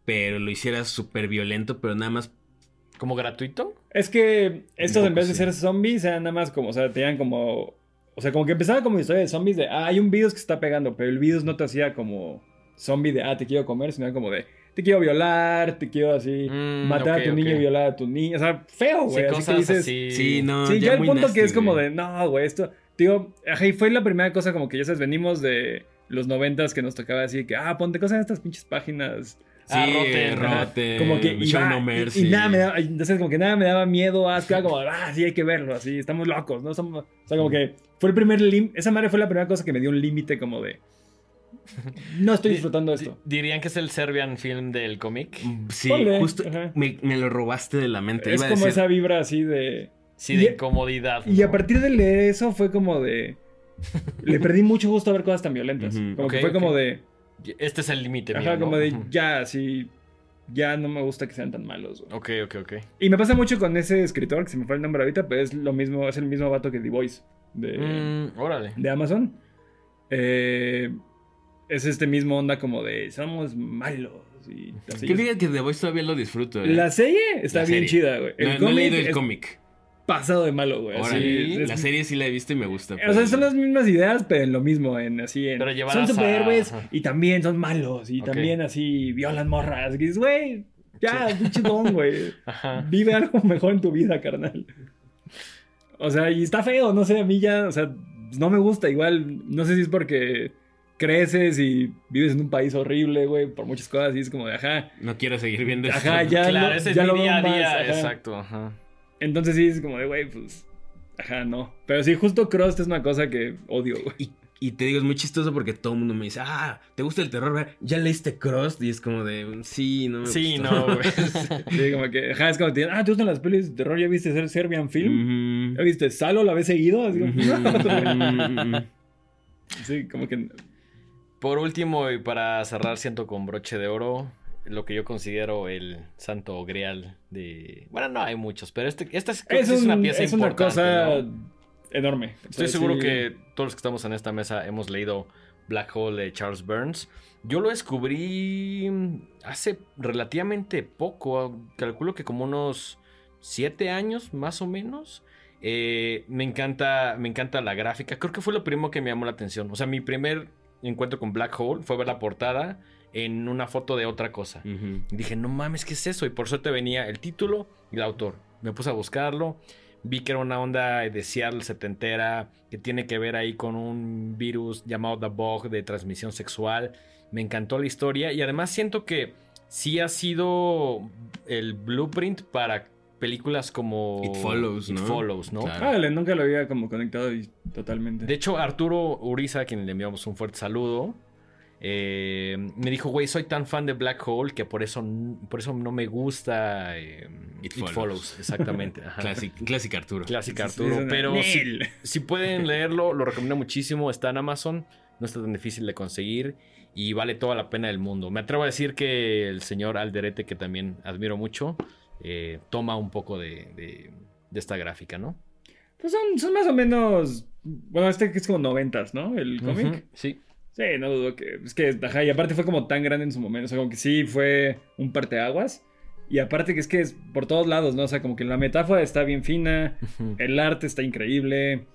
pero lo hicieras súper violento, pero nada más. ¿Como gratuito? Es que estos en vez de sí. ser zombies eran nada más como, o sea, tenían como... O sea, como que empezaba como historia de zombies de, ah, hay un virus que se está pegando, pero el virus no te hacía como zombie de, ah, te quiero comer, sino como de, te quiero violar, te quiero así, Mm, matar a tu niño y violar a tu niño. O sea, feo, Sí, güey. así que cosas dices, así. Sí, no. Sí, ya ya el punto nasty, que es como de, no, güey, esto, digo, ajá, y fue la primera cosa como que ya sabes, venimos de los noventas que nos tocaba así que, ah, ponte cosas en estas pinches páginas. Sí, Ah, Rotten, ajá. Rotten, Como que Show iba- No y- Mercy. y, nada me daba, entonces como que nada me daba miedo, asco, era como, ah, sí hay que verlo, así, estamos locos, ¿no? Somos, o sea, como que fue el primer lim- esa madre fue la primera cosa que me dio un límite como de, no estoy disfrutando Di- esto. ¿Dirían que es el Serbian film del cómic? Sí, Ponle, justo me, me lo robaste de la mente. Es Iba a como decir- esa vibra así de... Sí, Y- de incomodidad. Y a partir de leer eso fue como de... Le perdí mucho gusto a ver cosas tan violentas. Como que fue como de... Este es el límite Ajá, mío, ¿no? como de ya, así... Ya no me gusta que sean tan malos. güey. Ok, ok, ok. Y me pasa mucho con ese escritor, que se me fue el nombre ahorita, pero es lo mismo, es el mismo vato que The Voice de, Mm, órale. de Amazon. Eh, es este mismo onda como de somos malos y así. Que diga que The Voice todavía lo disfruto. ¿eh? La serie está La bien serie. chida, güey. no, no he leído el es cómic. Pasado de malo, güey. Órale, así, es- La serie sí la he visto y me gusta. O sea, son las mismas ideas, pero en lo mismo, en así, en... Pero son superhéroes a- y también son malos y también así violan morras. Y dices, güey, ya, pinche don, güey. Ajá. Vive algo mejor en tu vida, carnal. O sea, y está feo, no sé, a mí ya, o sea, no me gusta. Igual, no sé si es porque creces y vives en un país horrible, güey, por muchas cosas y es como de, ajá. No quiero seguir viendo esto. Ajá, ya claro, lo- ese ya es lo mi día a más, día. ajá. Exacto, ajá. Entonces sí, es como de, güey, pues, ajá, no. Pero sí, justo Crust es una cosa que odio, güey. Y, y te digo, es muy chistoso porque todo el mundo me dice, ah, ¿te gusta el terror? ¿Ya leíste Crust? Y es como de, sí, no me Sí, gustó". no, güey. Sí, como que, ajá, es como, que, ah, ¿te gustan las pelis de terror? ¿Ya viste ser Serbian Film? ¿Ya viste Salo? ¿La ves seguido? Así como, sí, como que... Por último, y para cerrar, siento con broche de oro, lo que yo considero el santo grial de... Bueno, no hay muchos, pero este, esta es, creo que Es, sí es un- una pieza es una importante, cosa ¿no? enorme. Estoy seguro sí. que todos los que estamos en esta mesa hemos leído Black Hole de Charles Burns. Yo lo descubrí hace relativamente poco, calculo que como unos 7 años más o menos. Eh, me, encanta, me encanta la gráfica, creo que fue lo primero que me llamó la atención. O sea, mi primer encuentro con Black Hole fue ver la portada en una foto de otra cosa. Y dije, no mames, ¿qué es eso? Y por suerte venía el título y el autor. Me puse a buscarlo. Vi que era una onda de Seattle setentera que tiene que ver ahí con un virus llamado The Bug de transmisión sexual. Me encantó la historia y además siento que sí ha sido el blueprint para películas como It Follows, ¿no? Follows, ¿no? Claro. Ah, le- nunca lo había como conectado y totalmente. De hecho, Arturo Uriza, a quien le enviamos un fuerte saludo, eh, me dijo, güey, soy tan fan de Black Hole que por eso, por eso no me gusta eh, It It, Follows. Follows. Exactamente. Classic Arturo. Clásica Sí, sí, Arturo. Pero si, si pueden leerlo, lo recomiendo muchísimo. Está en Amazon. No está tan difícil de conseguir. Y vale toda la pena del mundo. Me atrevo a decir que el señor Alderete, que también admiro mucho, eh, toma un poco de, de- de esta gráfica, ¿no? Pues son, son más o menos. Bueno, este que es como noventas, ¿no? El cómic. Sí. Sí, no dudo que. Es que, ajá, y aparte fue como tan grande en su momento. O sea, como que sí fue un parteaguas. Y aparte que es que es por todos lados, ¿no? O sea, como que la metáfora está bien fina. El arte está increíble.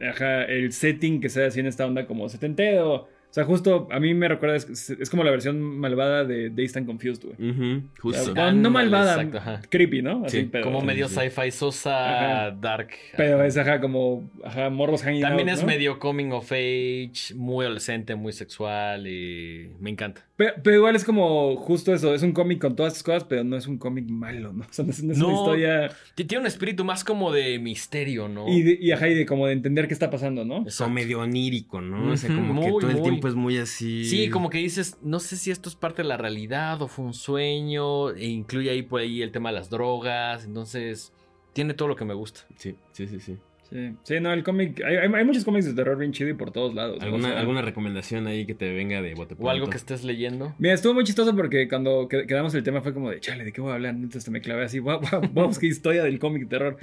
Ajá, el setting que se hace en esta onda como setentero. O sea, justo a mí me recuerda, es, es como la versión malvada de Days and Confused, güey. Ujú, justo. O sea, no malvada, exacto, ajá. creepy, ¿no? Así, Sí, pero, Como Sí, medio sí. sci-fi sosa, Ajá. dark. Pero es, ajá, como, ajá, morros hanging También out, es ¿no? medio coming of age, muy adolescente, muy sexual y me encanta. Pero, pero igual es como justo eso, es un cómic con todas estas cosas, pero no es un cómic malo, ¿no? O sea, no es, no es una historia... Tiene un espíritu más como de misterio, ¿no? Y, de, y, ajá, y de como de entender qué está pasando, ¿no? O Exacto. medio onírico, ¿no? O sea, como que muy, todo el muy. tiempo es muy así. Sí, como que dices, no sé si esto es parte de la realidad o fue un sueño, e incluye ahí por ahí el tema de las drogas, entonces tiene todo lo que me gusta. Sí, sí, sí. sí. Sí, sí no, el cómic... Hay, hay, hay muchos cómics de terror bien chido y por todos lados. ¿no? ¿Alguna, O sea, ¿Alguna recomendación ahí que te venga de bote O algo que estés leyendo. Mira, estuvo muy chistoso porque cuando qued- quedamos el tema fue como de, chale, ¿de qué voy a hablar? Entonces me clavé así, wow, wow, vamos, qué historia del cómic de terror.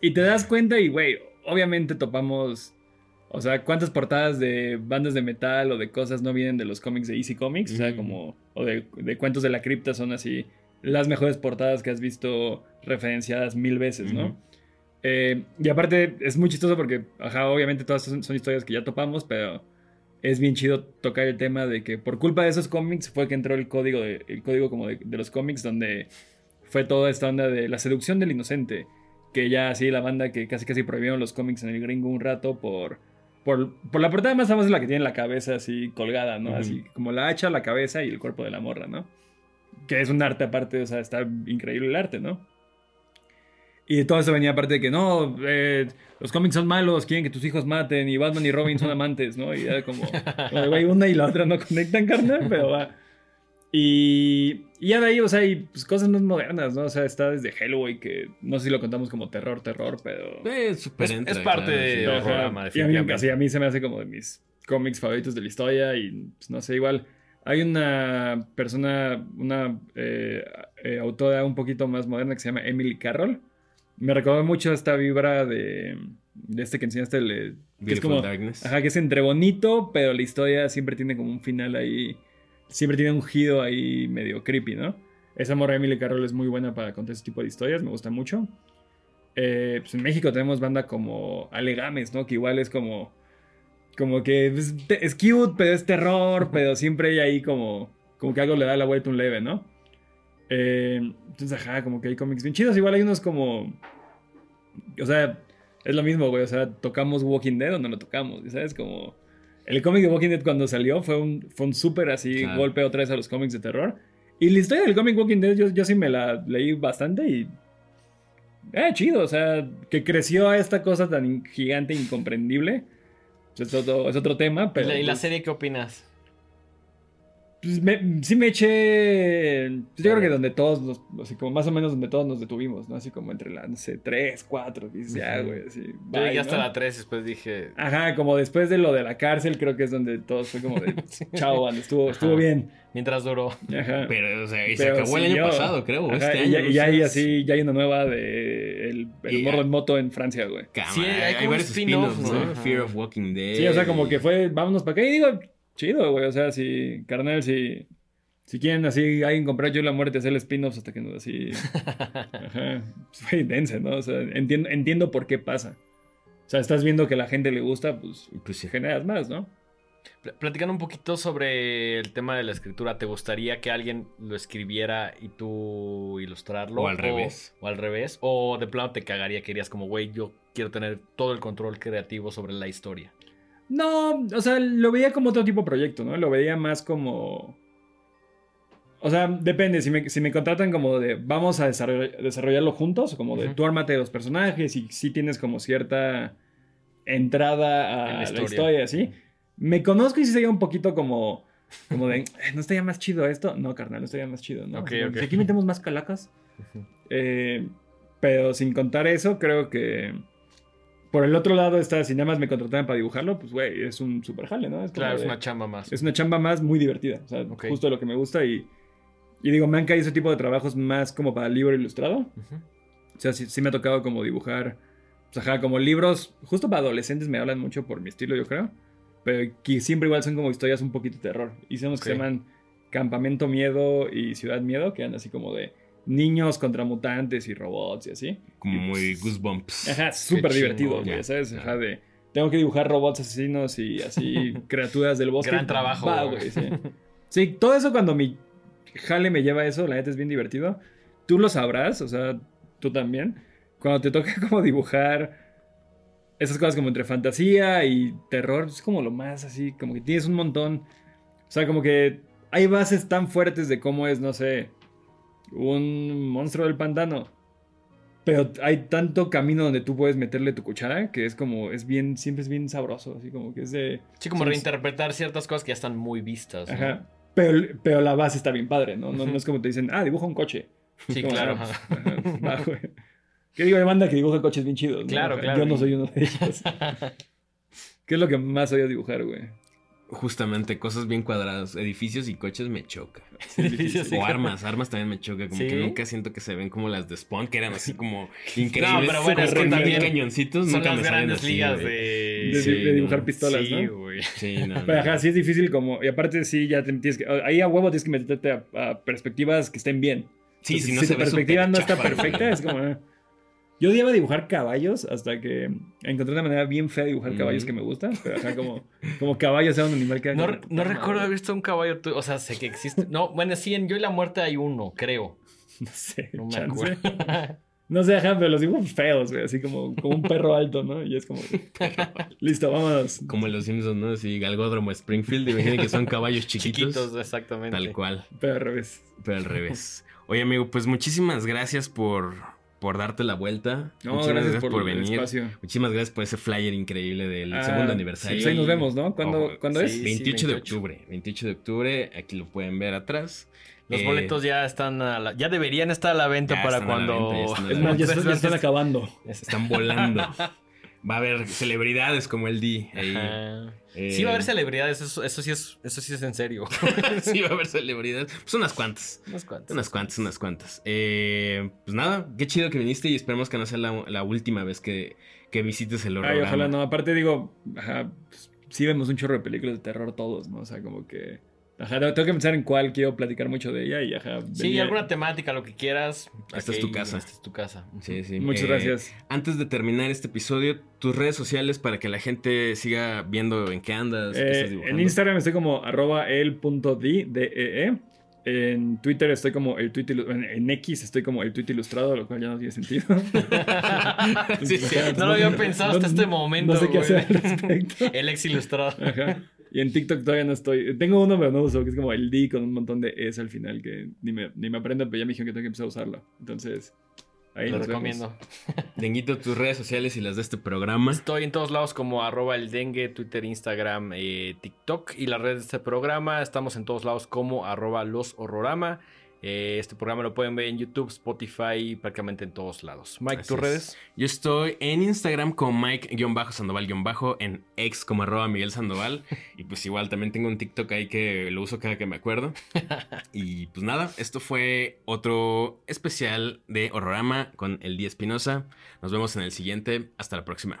Y te das cuenta y, güey, obviamente topamos, o sea, cuántas portadas de bandas de metal o de cosas no vienen de los cómics de Easy Comics, o sea, Mm. como, o de, de cuentos de la cripta son así, las mejores portadas que has visto referenciadas mil veces, ¿no? Eh, y aparte es muy chistoso porque, ajá, obviamente todas son, son historias que ya topamos, pero es bien chido tocar el tema de que por culpa de esos cómics fue que entró el código, de, el código como de, de los cómics donde fue toda esta onda de la seducción del inocente, que ya así la banda que casi casi prohibieron los cómics en el gringo un rato por... Por, por la portada más famosa es la que tiene la cabeza así colgada, ¿no? Así como la hacha, la cabeza y el cuerpo de la morra, ¿no? Que es un arte aparte, o sea, está increíble el arte, ¿no? Y todo eso venía aparte de que no, eh, los cómics son malos, quieren que tus hijos maten y Batman y Robin son amantes, ¿no? Y era como, güey, una y la otra no conectan, carnal, pero va. Y, y ya de ahí, o sea, hay pues, cosas más modernas, ¿no? O sea, está desde Hellboy, que no sé si lo contamos como terror, terror, pero... Eh, súper Es- es parte de- sí. Ajá. Ajá. programa, y a mí, así, a mí se me hace como de mis cómics favoritos de la historia y pues, no sé, igual hay una persona, una eh, eh, autora un poquito más moderna que se llama Emily Carroll. Me recordó mucho esta vibra de, de este que enseñaste, el, eh, que es como, Darkness. ajá, que es entre bonito, pero la historia siempre tiene como un final ahí, siempre tiene un giro ahí medio creepy, ¿no? Esa morra Emily Carroll es muy buena para contar ese tipo de historias, me gusta mucho. Eh, pues en México tenemos banda como Alegames, ¿no? Que igual es como. Como que es, es cute, pero es terror, pero siempre hay ahí como. Como que algo le da la vuelta un leve, ¿no? Eh, entonces, ajá, como que hay cómics bien chidos. Igual hay unos como. O sea, es lo mismo, güey. O sea, tocamos Walking Dead o no lo tocamos, ¿sabes? Como. El cómic de Walking Dead cuando salió fue un, fue un súper así Claro. golpe otra vez a los cómics de terror. Y la historia del cómic Walking Dead yo, yo sí me la leí bastante y... Eh, chido, o sea, que creció a esta cosa tan gigante e incomprendible. Es otro, es otro tema, ¿Y pero... la, y la pues, serie qué opinas? Pues, me- sí me eché... pues, yo creo que donde todos nos... Así como más o menos donde todos nos detuvimos, ¿no? Así como entre la, no sé, 3, 4, dices, ya, güey, así... Yo bye, llegué hasta la 3 después dije... Ajá, como después de lo de la cárcel, creo que es donde todos fue como de... Chao, estuvo, estuvo bien. Mientras duró. Ajá. Pero, o sea, y se Pero acabó el año pasado, creo. Ajá, este y, año. ya, no y ya hay así, ya hay una nueva de el, el Y- morro en moto en Francia, güey. Sí, hay hay, varios spin-offs, spin-offs, ¿no? ¿no? Fear of Walking Dead. Sí, o sea, como que fue, vámonos para acá. Y digo, chido, güey. O sea, si, carnal, si, si quieren así, alguien comprar yo la muerte, hacer spin-offs hasta que no, así. Ajá. Pues, güey, dense, ¿no? O sea, entiendo, entiendo por qué pasa. O sea, estás viendo que a la gente le gusta, pues, Pues sí. generas más, ¿no? Pl- Platicando un poquito sobre el tema de la escritura, ¿te gustaría que alguien lo escribiera y tú ilustrarlo? O al revés. O, al revés. O de plano te cagaría que dirías como, güey, yo quiero tener todo el control creativo sobre la historia. No, o sea, lo veía como otro tipo de proyecto, ¿no? Lo veía más como... O sea, depende, si me, si me contratan como de vamos a desarroll- desarrollarlo juntos, como de Ujú. tú ármate los personajes y si tienes como cierta entrada a En la la historia. así. Me conozco y sí sería un poquito como, como de, "Eh, ¿no estaría más chido esto? No, carnal, no estaría más chido, ¿no? Ok, Como, ok. si aquí metemos más calacas. Eh, pero sin contar eso, creo que por el otro lado está, si nada más me contrataran para dibujarlo, pues güey, es un super jale, ¿no? Es Claro, es una chamba más. es una chamba más muy divertida. O sea, justo lo que me gusta y, y digo, me han caído ese tipo de trabajos más como para libro ilustrado. O sea, sí, sí me ha tocado como dibujar, pues ajá, como libros, justo para adolescentes me hablan mucho por mi estilo, yo creo. Pero que siempre igual son como historias un poquito de terror. Hicimos que Ok. se llaman Campamento Miedo y Ciudad Miedo, que eran así como de niños contra mutantes y robots y así. Como Y, muy pues, goosebumps. Ajá, súper divertido, ya. güey, ¿sabes? Ajá, de... Tengo que dibujar robots asesinos y así criaturas del bosque. Gran trabajo, Va, güey, sí. Sí, todo eso cuando mi jale me lleva a eso, la neta es bien divertido. Tú lo sabrás, o sea, tú también. Cuando te toca como dibujar esas cosas como entre fantasía y terror, es como lo más así, como que tienes un montón. O sea, como que hay bases tan fuertes de cómo es, no sé, un monstruo del pantano. Pero hay tanto camino donde tú puedes meterle tu cuchara que es como, es bien, siempre es bien sabroso, así como que es de... Sí, como reinterpretar ciertas cosas que ya están muy vistas. ¿no? Ajá. Pero, pero la base está bien padre, ¿no? No, no es como te dicen, ah, dibuja un coche. Sí, Como, claro. ah, güey. ¿Qué digo? Hay banda que dibuja coches bien chidos. Claro, claro. Yo no soy uno de ellos. ¿Qué es lo que más odio dibujar, güey? Justamente, cosas bien cuadradas. Edificios y coches me choca. Edificios O armas, armas también me choca. Como ¿Sí? que nunca siento que se ven como las de Spawn, que eran así como increíbles. pero bueno, es que también cañoncitos. Son nunca las me grandes así, ligas de... De, Sí, de dibujar no. pistolas, sí, ¿no? güey. Sí, no, no. Pero ajá, sí es difícil como... Y aparte sí, ya te tienes que... Ahí a huevo tienes que meterte a, a perspectivas que estén bien. Sí, Entonces, si no si se tu ve perspectiva no está perfecta, es como... Yo odiaba dibujar caballos hasta que encontré una manera bien fea de dibujar caballos Mm. que me gusta. Pero ajá, como, como caballos sea un animal que... No, como, no recuerdo haber visto un caballo, o sea, sé que existe. No, bueno, sí, en Yo y la Muerte hay uno, creo. No sé, No me chance. acuerdo. No sé, ajá, pero los dibujos feos, güey. Así como, como un perro alto, ¿no? Y es como... Listo, vámonos. Como en los Simpsons, ¿no? Así, Galgódromo Springfield. Imaginen que son caballos chiquitos. Chiquitos, exactamente. Tal cual. Pero al revés. Pero al revés. Oye, amigo, pues muchísimas gracias por, por darte la vuelta. No, muchísimas gracias, por, el venir. espacio. Muchísimas gracias por ese flyer increíble del Ah, segundo aniversario. Pues ahí nos vemos, ¿no? ¿Cuándo, Ojo, ¿cuándo sí. es? 28 de 28. octubre. 28 de octubre. Aquí lo pueden ver atrás. Los Eh, boletos ya están a la- ya deberían estar a la venta para cuando venta, ya están ya, están- ya están acabando. Están volando. Va a haber celebridades como el D. ahí. Ajá. Eh, Sí va a haber celebridades, eso, eso sí es eso sí es en serio. sí, va a haber celebridades. Pues unas cuantas. Unas cuantas. Unas cuantas, unas cuantas. Eh, pues nada, qué chido que viniste y esperemos que no sea la, la última vez que, que visites el horror. Ay, ojalá no. Aparte digo, ajá, pues, sí vemos un chorro de películas de terror todos, ¿no? O sea, como que... Ajá, tengo que pensar en cuál quiero platicar mucho de ella y ajá. Sí, venía- alguna temática, lo que quieras. Esta es tu casa. Esta es tu casa. Sí, sí. Muchas Eh, gracias. Antes de terminar este episodio, tus redes sociales para que la gente siga viendo en qué andas, qué Eh, en. Instagram estoy como arroba el.di, D-E-E. En Twitter estoy como el tweet en, en X estoy como el tweet ilustrado, lo cual ya no tiene sentido. Sí, sí. No lo había pensado hasta este momento, No sé qué güey. hacer al respecto. El ex ilustrado. Ajá. Y en TikTok todavía no estoy. Tengo uno, pero no uso, que es como el D con un montón de S al final, que ni me, ni me aprendo, pero ya me dijeron que tengo que empezar a usarlo. Entonces, ahí Lo recomiendo. Denguito, tus redes sociales y las de este programa. Estoy en todos lados como arroba el dengue, Twitter, Instagram, eh, TikTok y las redes de este programa. Estamos en todos lados como arroba los horrorama. Eh, este programa lo pueden ver en YouTube, Spotify, prácticamente en todos lados. Mike, ¿tus es. redes? Yo estoy en Instagram como Mike-Sandoval- en X como arroba Miguel Sandoval. Y pues igual también tengo un TikTok ahí que lo uso cada que me acuerdo. Y pues nada, esto fue otro especial de Horrorama con el Día Espinosa. Nos vemos en el siguiente. Hasta la próxima.